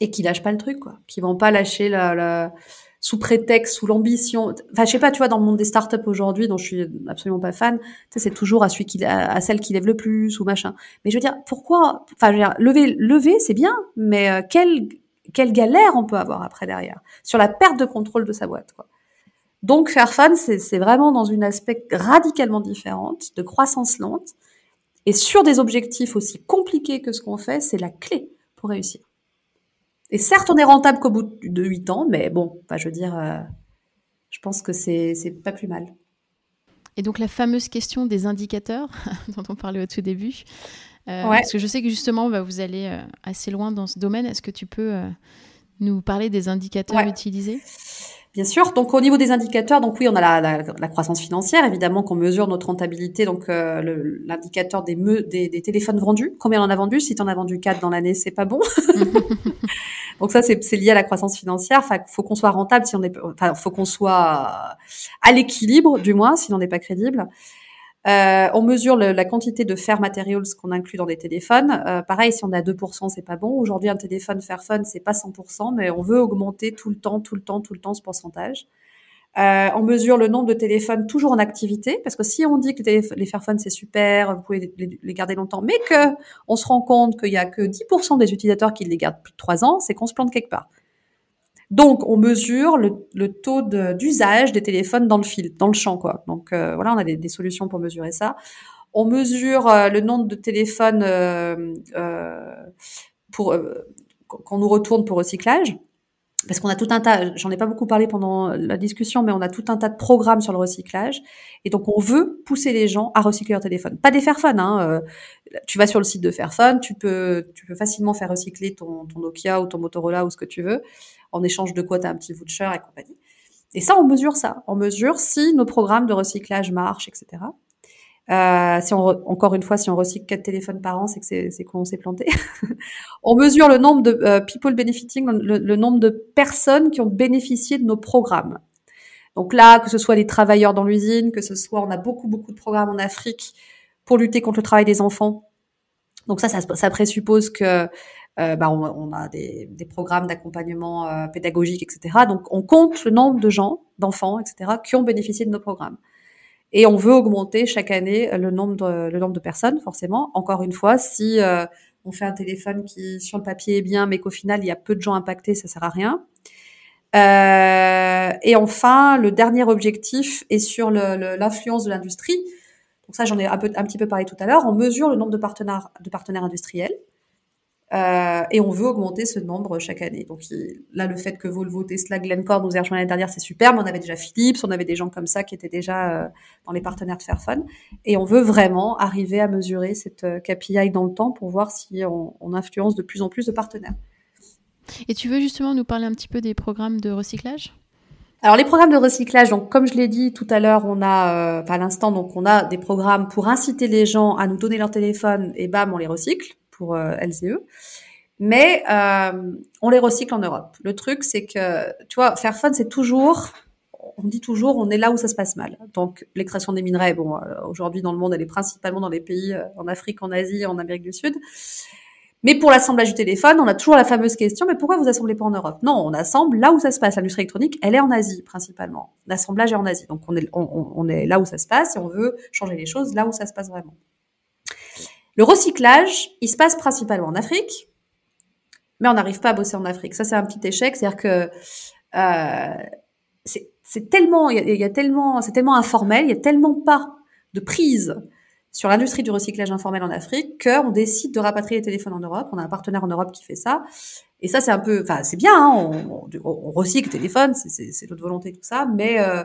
[SPEAKER 2] et qui lâchent pas le truc, quoi. Qui vont pas lâcher la, la sous prétexte, sous l'ambition. Enfin, je sais pas, tu vois, dans le monde des startups aujourd'hui, dont je suis absolument pas fan, c'est toujours à celui qui, à, celle qui lève le plus ou machin. Mais je veux dire, pourquoi, enfin, je veux dire, lever, lever, c'est bien, mais euh, quelle, quelle galère on peut avoir après derrière? Sur la perte de contrôle de sa boîte, quoi. Donc, faire fan, c'est vraiment dans une aspect radicalement différente, de croissance lente, et sur des objectifs aussi compliqués que ce qu'on fait, c'est la clé pour réussir. Et certes, on est rentable qu'au bout de 8 ans, mais bon, je veux dire, euh, je pense que c'est pas plus mal.
[SPEAKER 1] Et donc la fameuse question des indicateurs dont on parlait au tout début, euh, parce que je sais que justement bah, vous allez euh, assez loin dans ce domaine. Est-ce que tu peux nous parler des indicateurs utilisés?
[SPEAKER 2] Bien sûr. Donc au niveau des indicateurs, donc oui, on a la, la, la croissance financière, évidemment qu'on mesure notre rentabilité. Donc euh, l'indicateur des, des, des, téléphones vendus, combien on en a vendu? Si tu en as vendu 4 dans l'année, c'est pas bon. donc ça, c'est lié à la croissance financière. Enfin, faut qu'on soit rentable, si on est, enfin, faut qu'on soit à l'équilibre, du moins, si on n'est pas crédible. Euh, on mesure la quantité de Fair Materials qu'on inclut dans des téléphones. Euh, pareil, si on a 2%, c'est pas bon. Aujourd'hui, un téléphone Fairphone, c'est pas 100%, mais on veut augmenter tout le temps, tout le temps, tout le temps ce pourcentage. Euh, on mesure le nombre de téléphones toujours en activité, parce que si on dit que les, Fairphones c'est super, vous pouvez les, garder longtemps, mais que on se rend compte qu'il y a que 10% des utilisateurs qui les gardent plus de 3 ans, c'est qu'on se plante quelque part. Donc, on mesure le, taux d'usage des téléphones dans le fil, dans le champ, quoi. Donc, euh, voilà, on a des, solutions pour mesurer ça. On mesure euh, le nombre de téléphones euh, pour qu'on nous retourne pour recyclage. Parce qu'on a tout un tas, j'en ai pas beaucoup parlé pendant la discussion, mais on a tout un tas de programmes sur le recyclage. Et donc, on veut pousser les gens à recycler leur téléphone. Pas des Fairphone, hein. tu vas sur le site de Fairphone, tu peux, tu peux facilement faire recycler ton, ton Nokia ou ton Motorola ou ce que tu veux en échange de quoi tu as un petit voucher et compagnie. Et ça, on mesure ça. On mesure si nos programmes de recyclage marchent, etc. Euh, si on encore une fois, si on recycle quatre téléphones par an, c'est que c'est qu'on s'est planté. on mesure le nombre de euh, people benefiting, le, nombre de personnes qui ont bénéficié de nos programmes. Donc là, que ce soit les travailleurs dans l'usine, que ce soit, on a beaucoup beaucoup de programmes en Afrique pour lutter contre le travail des enfants. Donc ça, ça, ça présuppose que euh, bah, on, a des, programmes d'accompagnement euh, pédagogique, etc. Donc, on compte le nombre de gens, d'enfants, etc., qui ont bénéficié de nos programmes. Et on veut augmenter chaque année le nombre de, le nombre de personnes, forcément. Encore une fois, si euh, on fait un téléphone qui, sur le papier, est bien, mais qu'au final, il y a peu de gens impactés, ça sert à rien. et enfin, le dernier objectif est sur l'influence de l'industrie. Donc ça, j'en ai un, peu, un petit peu parlé tout à l'heure. On mesure le nombre de partenaires, de partenaires industriels. Euh, et on veut augmenter ce nombre chaque année. Donc là, le fait que Volvo, Tesla, Glencore nous aient rejoint l'année dernière, c'est super. Mais on avait déjà Philips, on avait des gens comme ça qui étaient déjà euh, dans les partenaires de Fairphone. Et on veut vraiment arriver à mesurer cette euh, KPI dans le temps pour voir si on, on, influence de plus en plus de partenaires.
[SPEAKER 1] Et tu veux justement nous parler un petit peu des programmes de recyclage?
[SPEAKER 2] Alors les programmes de recyclage, donc comme je l'ai dit tout à l'heure, on a, à l'instant, donc on a des programmes pour inciter les gens à nous donner leur téléphone et bam, on les recycle pour euh, LCE. Mais euh, on les recycle en Europe. Le truc, c'est que, tu vois, faire fun, c'est toujours, on dit toujours, on est là où ça se passe mal. Donc, l'extraction des minerais, bon, euh, aujourd'hui dans le monde, elle est principalement dans les pays en Afrique, en Asie, en Amérique du Sud. Mais pour l'assemblage du téléphone, on a toujours la fameuse question, mais pourquoi vous assemblez pas en Europe? Non, on assemble là où ça se passe. L'industrie électronique, elle est en Asie principalement. L'assemblage est en Asie. Donc on est là où ça se passe et on veut changer les choses là où ça se passe vraiment. Le recyclage, il se passe principalement en Afrique, mais on n'arrive pas à bosser en Afrique. Ça, c'est un petit échec. C'est-à-dire que euh, c'est tellement, il y, a, tellement, c'est tellement informel, il y a tellement pas de prise sur l'industrie du recyclage informel en Afrique qu'on décide de rapatrier les téléphones en Europe. On a un partenaire en Europe qui fait ça. Et ça, c'est un peu, enfin, c'est bien, hein, on, on, recycle le téléphone, c'est notre volonté, tout ça, mais euh,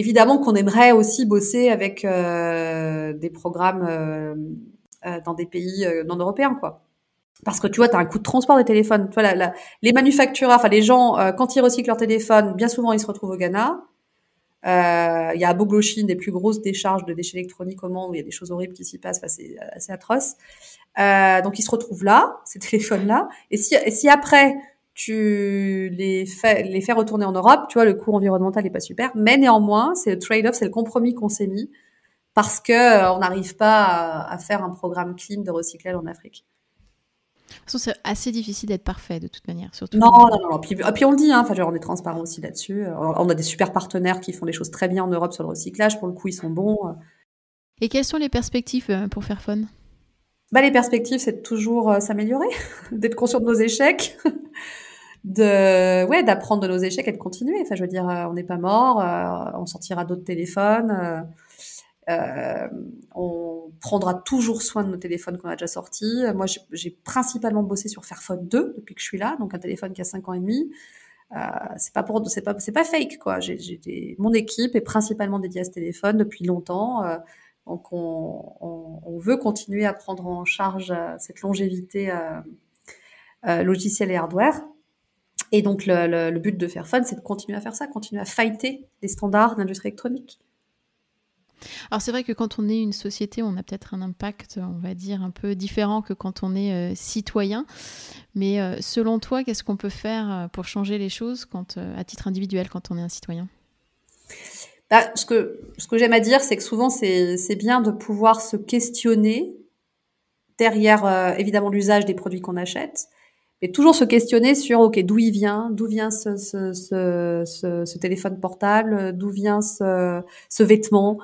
[SPEAKER 2] évidemment qu'on aimerait aussi bosser avec euh, des programmes euh, euh dans des pays non européens, quoi. Parce que tu vois, tu as un coût de transport des téléphones. Les manufacturiers, enfin les gens, quand ils recyclent leur téléphone, bien souvent ils se retrouvent au Ghana. Il y a à Boglochine des plus grosses décharges de déchets électroniques au monde, où il y a des choses horribles qui s'y passent, enfin, c'est assez atroce. Donc ils se retrouvent là, ces téléphones-là. Et si après tu les fais, les fais retourner en Europe, tu vois, le coût environnemental n'est pas super, mais néanmoins, c'est le trade-off, c'est le compromis qu'on s'est mis parce que euh, on n'arrive pas à, à, faire un programme clean de recyclage en Afrique.
[SPEAKER 1] De toute façon, c'est assez difficile d'être parfait de toute manière, surtout.
[SPEAKER 2] Non, non, non. Puis, ah, puis on le dit, hein, genre, on est transparent aussi là-dessus. On a des super partenaires qui font des choses très bien en Europe sur le recyclage. Pour le coup, ils sont bons.
[SPEAKER 1] Et quelles sont les perspectives euh, pour Fairphone?
[SPEAKER 2] Bah, Les perspectives, c'est toujours euh, s'améliorer, d'être conscient de nos échecs, de ouais, d'apprendre de nos échecs et de continuer. Enfin, je veux dire, euh, on n'est pas mort, on sortira d'autres téléphones. Euh, on prendra toujours soin de nos téléphones qu'on a déjà sortis. Moi, j'ai principalement bossé sur Fairphone 2 depuis que je suis là, donc un téléphone qui a 5 ans et demi. Euh, c'est pas pour, c'est pas, c'est pas fake quoi. J'ai, mon équipe est principalement dédiée à ce téléphone depuis longtemps. Euh, donc on, on, on, veut continuer à prendre en charge euh, cette longévité euh, euh, logicielle et hardware. Et donc le, le, le but de Fairphone, c'est de continuer à faire ça, continuer à fighter les standards d'industrie électronique.
[SPEAKER 1] Alors c'est vrai que quand on est une société, on a peut-être un impact, on va dire, un peu différent que quand on est euh, citoyen. Mais euh, selon toi, qu'est-ce qu'on peut faire euh, pour changer les choses quand, euh, à titre individuel quand on est un citoyen?
[SPEAKER 2] Bah, Ce que, ce que j'aime à dire, c'est que souvent c'est bien de pouvoir se questionner derrière évidemment l'usage des produits qu'on achète, mais toujours se questionner sur ok d'où il vient, d'où vient ce, ce, ce, ce, téléphone portable, d'où vient ce, ce vêtement,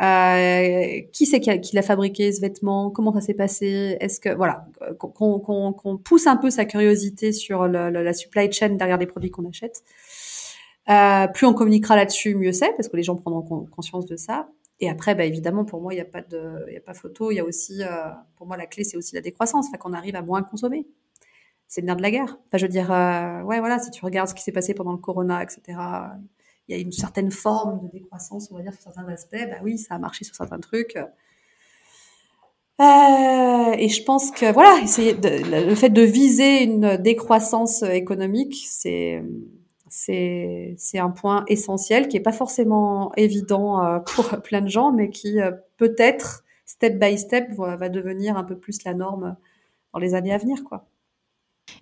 [SPEAKER 2] euh, qui c'est qui l'a fabriqué ce vêtement Comment ça s'est passé Est-ce que voilà qu'on qu'on qu'on pousse un peu sa curiosité sur le, le, la supply chain derrière les produits qu'on achète. Euh, plus on communiquera là-dessus, mieux c'est parce que les gens prendront conscience de ça. Et après, bah, évidemment, pour moi, il n'y a pas de, il a pas photo. Il y a aussi, euh, pour moi, la clé, c'est aussi la décroissance, enfin, qu'on arrive à moins consommer. C'est le nerf de la guerre. Je veux dire, euh, ouais, voilà, si tu regardes ce qui s'est passé pendant le Corona, etc il y a une certaine forme de décroissance, on va dire, sur certains aspects. Bah oui, ça a marché sur certains trucs. Euh, et je pense que voilà, de, le fait de viser une décroissance économique, c'est un point essentiel qui est pas forcément évident euh, pour plein de gens, mais qui peut-être step by step va devenir un peu plus la norme dans les années à venir, quoi.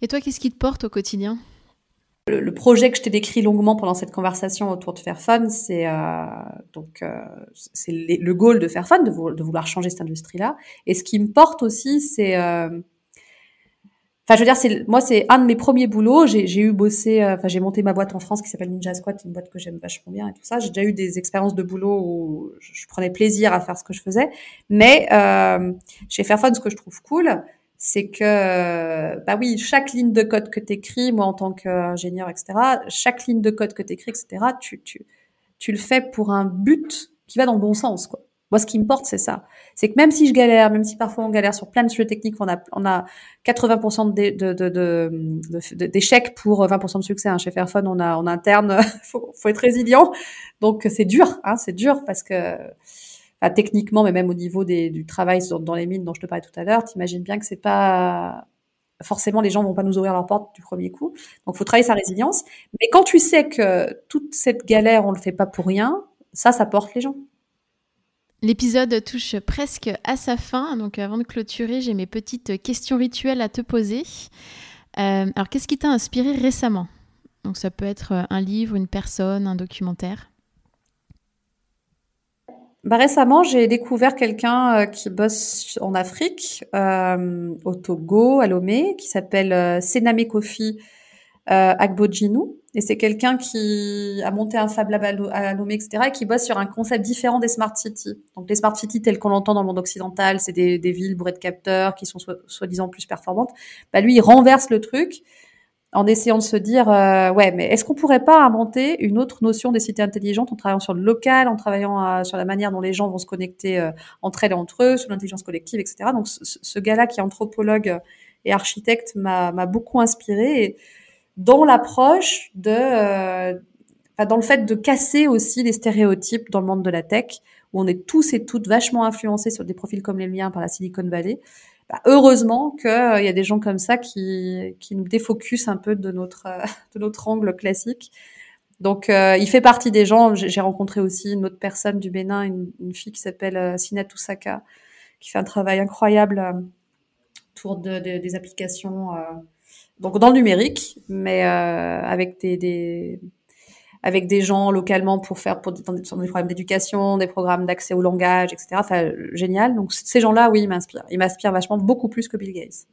[SPEAKER 1] Et toi, qu'est-ce qui te porte au quotidien?
[SPEAKER 2] Le, projet que je t'ai décrit longuement pendant cette conversation autour de Fairphone, c'est euh, donc euh, c'est le goal de Fairphone de, de vouloir changer cette industrie-là. Et ce qui me porte aussi, c'est euh, Enfin, je veux dire, moi, c'est un de mes premiers boulots. J'ai eu bossé, enfin, j'ai monté ma boîte en France qui s'appelle Ninja Squat, une boîte que j'aime vachement bien et tout ça. J'ai déjà eu des expériences de boulot où je, prenais plaisir à faire ce que je faisais. Mais chez Fairphone, ce que je trouve cool, c'est que, bah oui, chaque ligne de code que tu moi en tant qu'ingénieur, etc., chaque ligne de code que tu etc., tu, tu, tu le fais pour un but qui va dans le bon sens, quoi. Moi, ce qui me porte, c'est ça. C'est que même si je galère, même si parfois on galère sur plein de sujets techniques, on a, on a 80% d'échecs de, de, de, de, pour 20% de succès. Hein. Chez Fairphone, on a en interne, faut, faut être résilient. Donc c'est dur, hein, c'est dur parce que techniquement, mais même au niveau du travail dans les mines dont je te parlais tout à l'heure, t'imagines bien que c'est pas forcément les gens vont pas nous ouvrir leurs portes du premier coup. Donc, faut travailler sa résilience. Mais quand tu sais que toute cette galère, on le fait pas pour rien, ça, ça porte les gens.
[SPEAKER 1] L'épisode touche presque à sa fin, donc avant de clôturer, j'ai mes petites questions rituelles à te poser. Euh, alors, qu'est-ce qui t'a inspiré récemment? Donc, ça peut être un livre, une personne, un documentaire.
[SPEAKER 2] Bah, récemment, j'ai découvert quelqu'un euh, qui bosse en Afrique, euh, au Togo, à Lomé, qui s'appelle euh, Sename Kofi euh, Agbojinou. Et c'est quelqu'un qui a monté un Fab Lab à Lomé, etc., et qui bosse sur un concept différent des smart cities. Donc les smart cities telles qu'on l'entend dans le monde occidental, c'est des, des, villes bourrées de capteurs qui sont soi-disant plus performantes. Bah lui, il renverse le truc en essayant de se dire euh, ouais mais est-ce qu'on pourrait pas inventer une autre notion des cités intelligentes en travaillant sur le local en travaillant euh, sur la manière dont les gens vont se connecter euh, entre elles et entre eux sur l'intelligence collective etc donc ce, gars-là qui est anthropologue et architecte m'a beaucoup inspiré dans l'approche de dans le fait de casser aussi les stéréotypes dans le monde de la tech où on est tous et toutes vachement influencés sur des profils comme les miens par la Silicon Valley bah, heureusement qu'il euh, y a des gens comme ça qui, qui nous défocusent un peu de notre, euh, de notre angle classique. Donc, euh, il fait partie des gens. J'ai rencontré aussi une autre personne du Bénin, une, fille qui s'appelle euh, Sina Toussaka, qui fait un travail incroyable autour de, de, des applications, donc dans le numérique, mais avec des, des, avec des gens localement pour faire pour des, des problèmes d'éducation, des programmes d'accès au langage, etc. Enfin, génial. Donc ces gens-là, oui, ils m'inspirent. Ils m'inspirent vachement beaucoup plus que Bill Gates.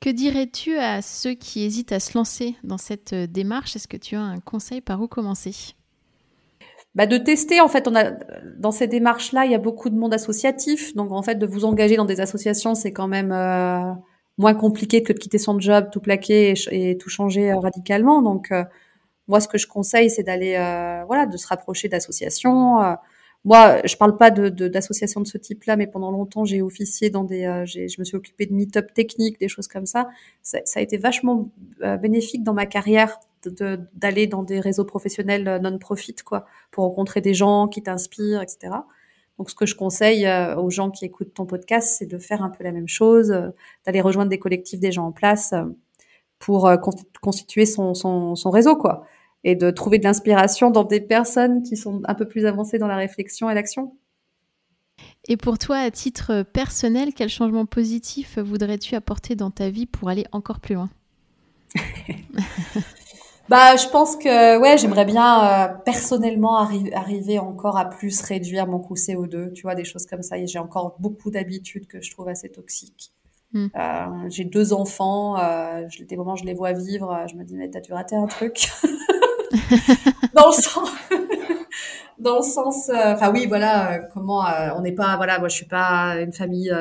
[SPEAKER 1] Que dirais-tu à ceux qui hésitent à se lancer dans cette euh, démarche? Est-ce que tu as un conseil par où commencer?
[SPEAKER 2] Bah de tester en fait on a dans ces démarches là il y a beaucoup de monde associatif donc en fait de vous engager dans des associations c'est quand même euh, moins compliqué que de quitter son job tout plaquer et, et tout changer euh, radicalement donc euh, moi, ce que je conseille, c'est d'aller, euh, voilà, de se rapprocher d'associations. Euh. moi, je parle pas de, d'associations de, ce type-là, mais pendant longtemps, j'ai officié dans des, euh, je me suis occupée de meet-up techniques, des choses comme ça. Ça, a été vachement bénéfique dans ma carrière de, d'aller dans des réseaux professionnels non-profit, quoi, pour rencontrer des gens qui t'inspirent, etc. Donc, ce que je conseille aux gens qui écoutent ton podcast, c'est de faire un peu la même chose, d'aller rejoindre des collectifs des gens en place pour constituer son, son, son réseau, quoi et de trouver de l'inspiration dans des personnes qui sont un peu plus avancées dans la réflexion et l'action.
[SPEAKER 1] Et pour toi, à titre personnel, quel changement positif voudrais-tu apporter dans ta vie pour aller encore plus loin?
[SPEAKER 2] Bah, je pense que ouais, j'aimerais bien euh, personnellement arriver encore à plus réduire mon coût CO2, tu vois, des choses comme ça. Et j'ai encore beaucoup d'habitudes que je trouve assez toxiques. Hmm. Euh, j'ai deux enfants, euh, je, des moments je les vois vivre, je me dis mais t'as dû rater un truc. dans le sens, dans le sens, euh, enfin oui, voilà, euh, comment euh, on n'est pas, voilà, moi je suis pas une famille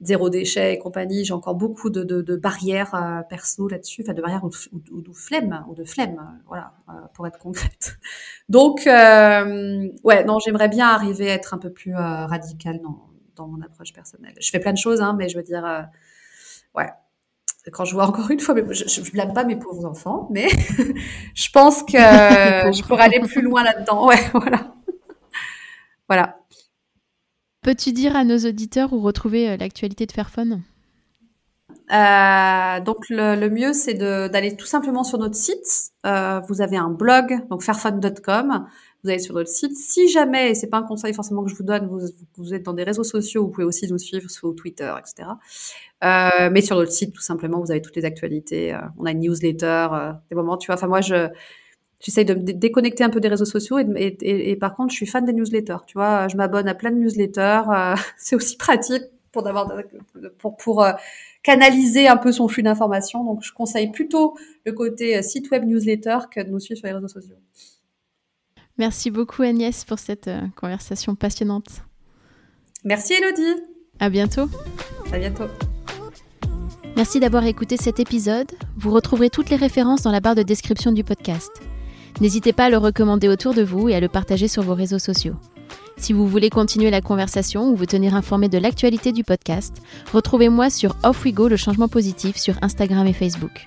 [SPEAKER 2] zéro déchet et compagnie. J'ai encore beaucoup de, de, de barrières perso là-dessus, enfin de barrières ou, ou, de flemme, ou de flemme, voilà, pour être concrète. Donc, ouais, non, j'aimerais bien arriver à être un peu plus radical dans, dans mon approche personnelle. Je fais plein de choses, hein, mais je veux dire, ouais, quand je vois encore une fois, je, je blâme pas mes pauvres enfants, mais je pense que je pourrais aller plus loin là-dedans. Ouais, voilà. voilà.
[SPEAKER 1] Peux-tu dire à nos auditeurs où retrouver euh, l'actualité de Fairphone?
[SPEAKER 2] Euh, donc le, le mieux c'est d'aller tout simplement sur notre site. Euh, vous avez un blog, donc fairphone.com vous allez sur notre site. Si jamais, et c'est pas un conseil forcément que je vous donne, vous, êtes dans des réseaux sociaux, vous pouvez aussi nous suivre sur Twitter, etc. Euh, mais sur notre site, tout simplement, vous avez toutes les actualités. Euh, on a une newsletter, euh, des moments, tu vois. Enfin, moi, je j'essaye de me déconnecter un peu des réseaux sociaux et, par contre, je suis fan des newsletters. Tu vois, je m'abonne à plein de newsletters. C'est aussi pratique pour avoir pour canaliser un peu son flux d'informations. Donc, je conseille plutôt le côté site web newsletter que de nous suivre sur les réseaux sociaux.
[SPEAKER 1] Merci beaucoup Agnès pour cette euh, conversation passionnante.
[SPEAKER 2] Merci Elodie.
[SPEAKER 1] À bientôt.
[SPEAKER 2] À bientôt.
[SPEAKER 1] Merci d'avoir écouté cet épisode. Vous retrouverez toutes les références dans la barre de description du podcast. N'hésitez pas à le recommander autour de vous et à le partager sur vos réseaux sociaux. Si vous voulez continuer la conversation ou vous tenir informé de l'actualité du podcast, retrouvez-moi sur Off We Go le changement positif sur Instagram et Facebook.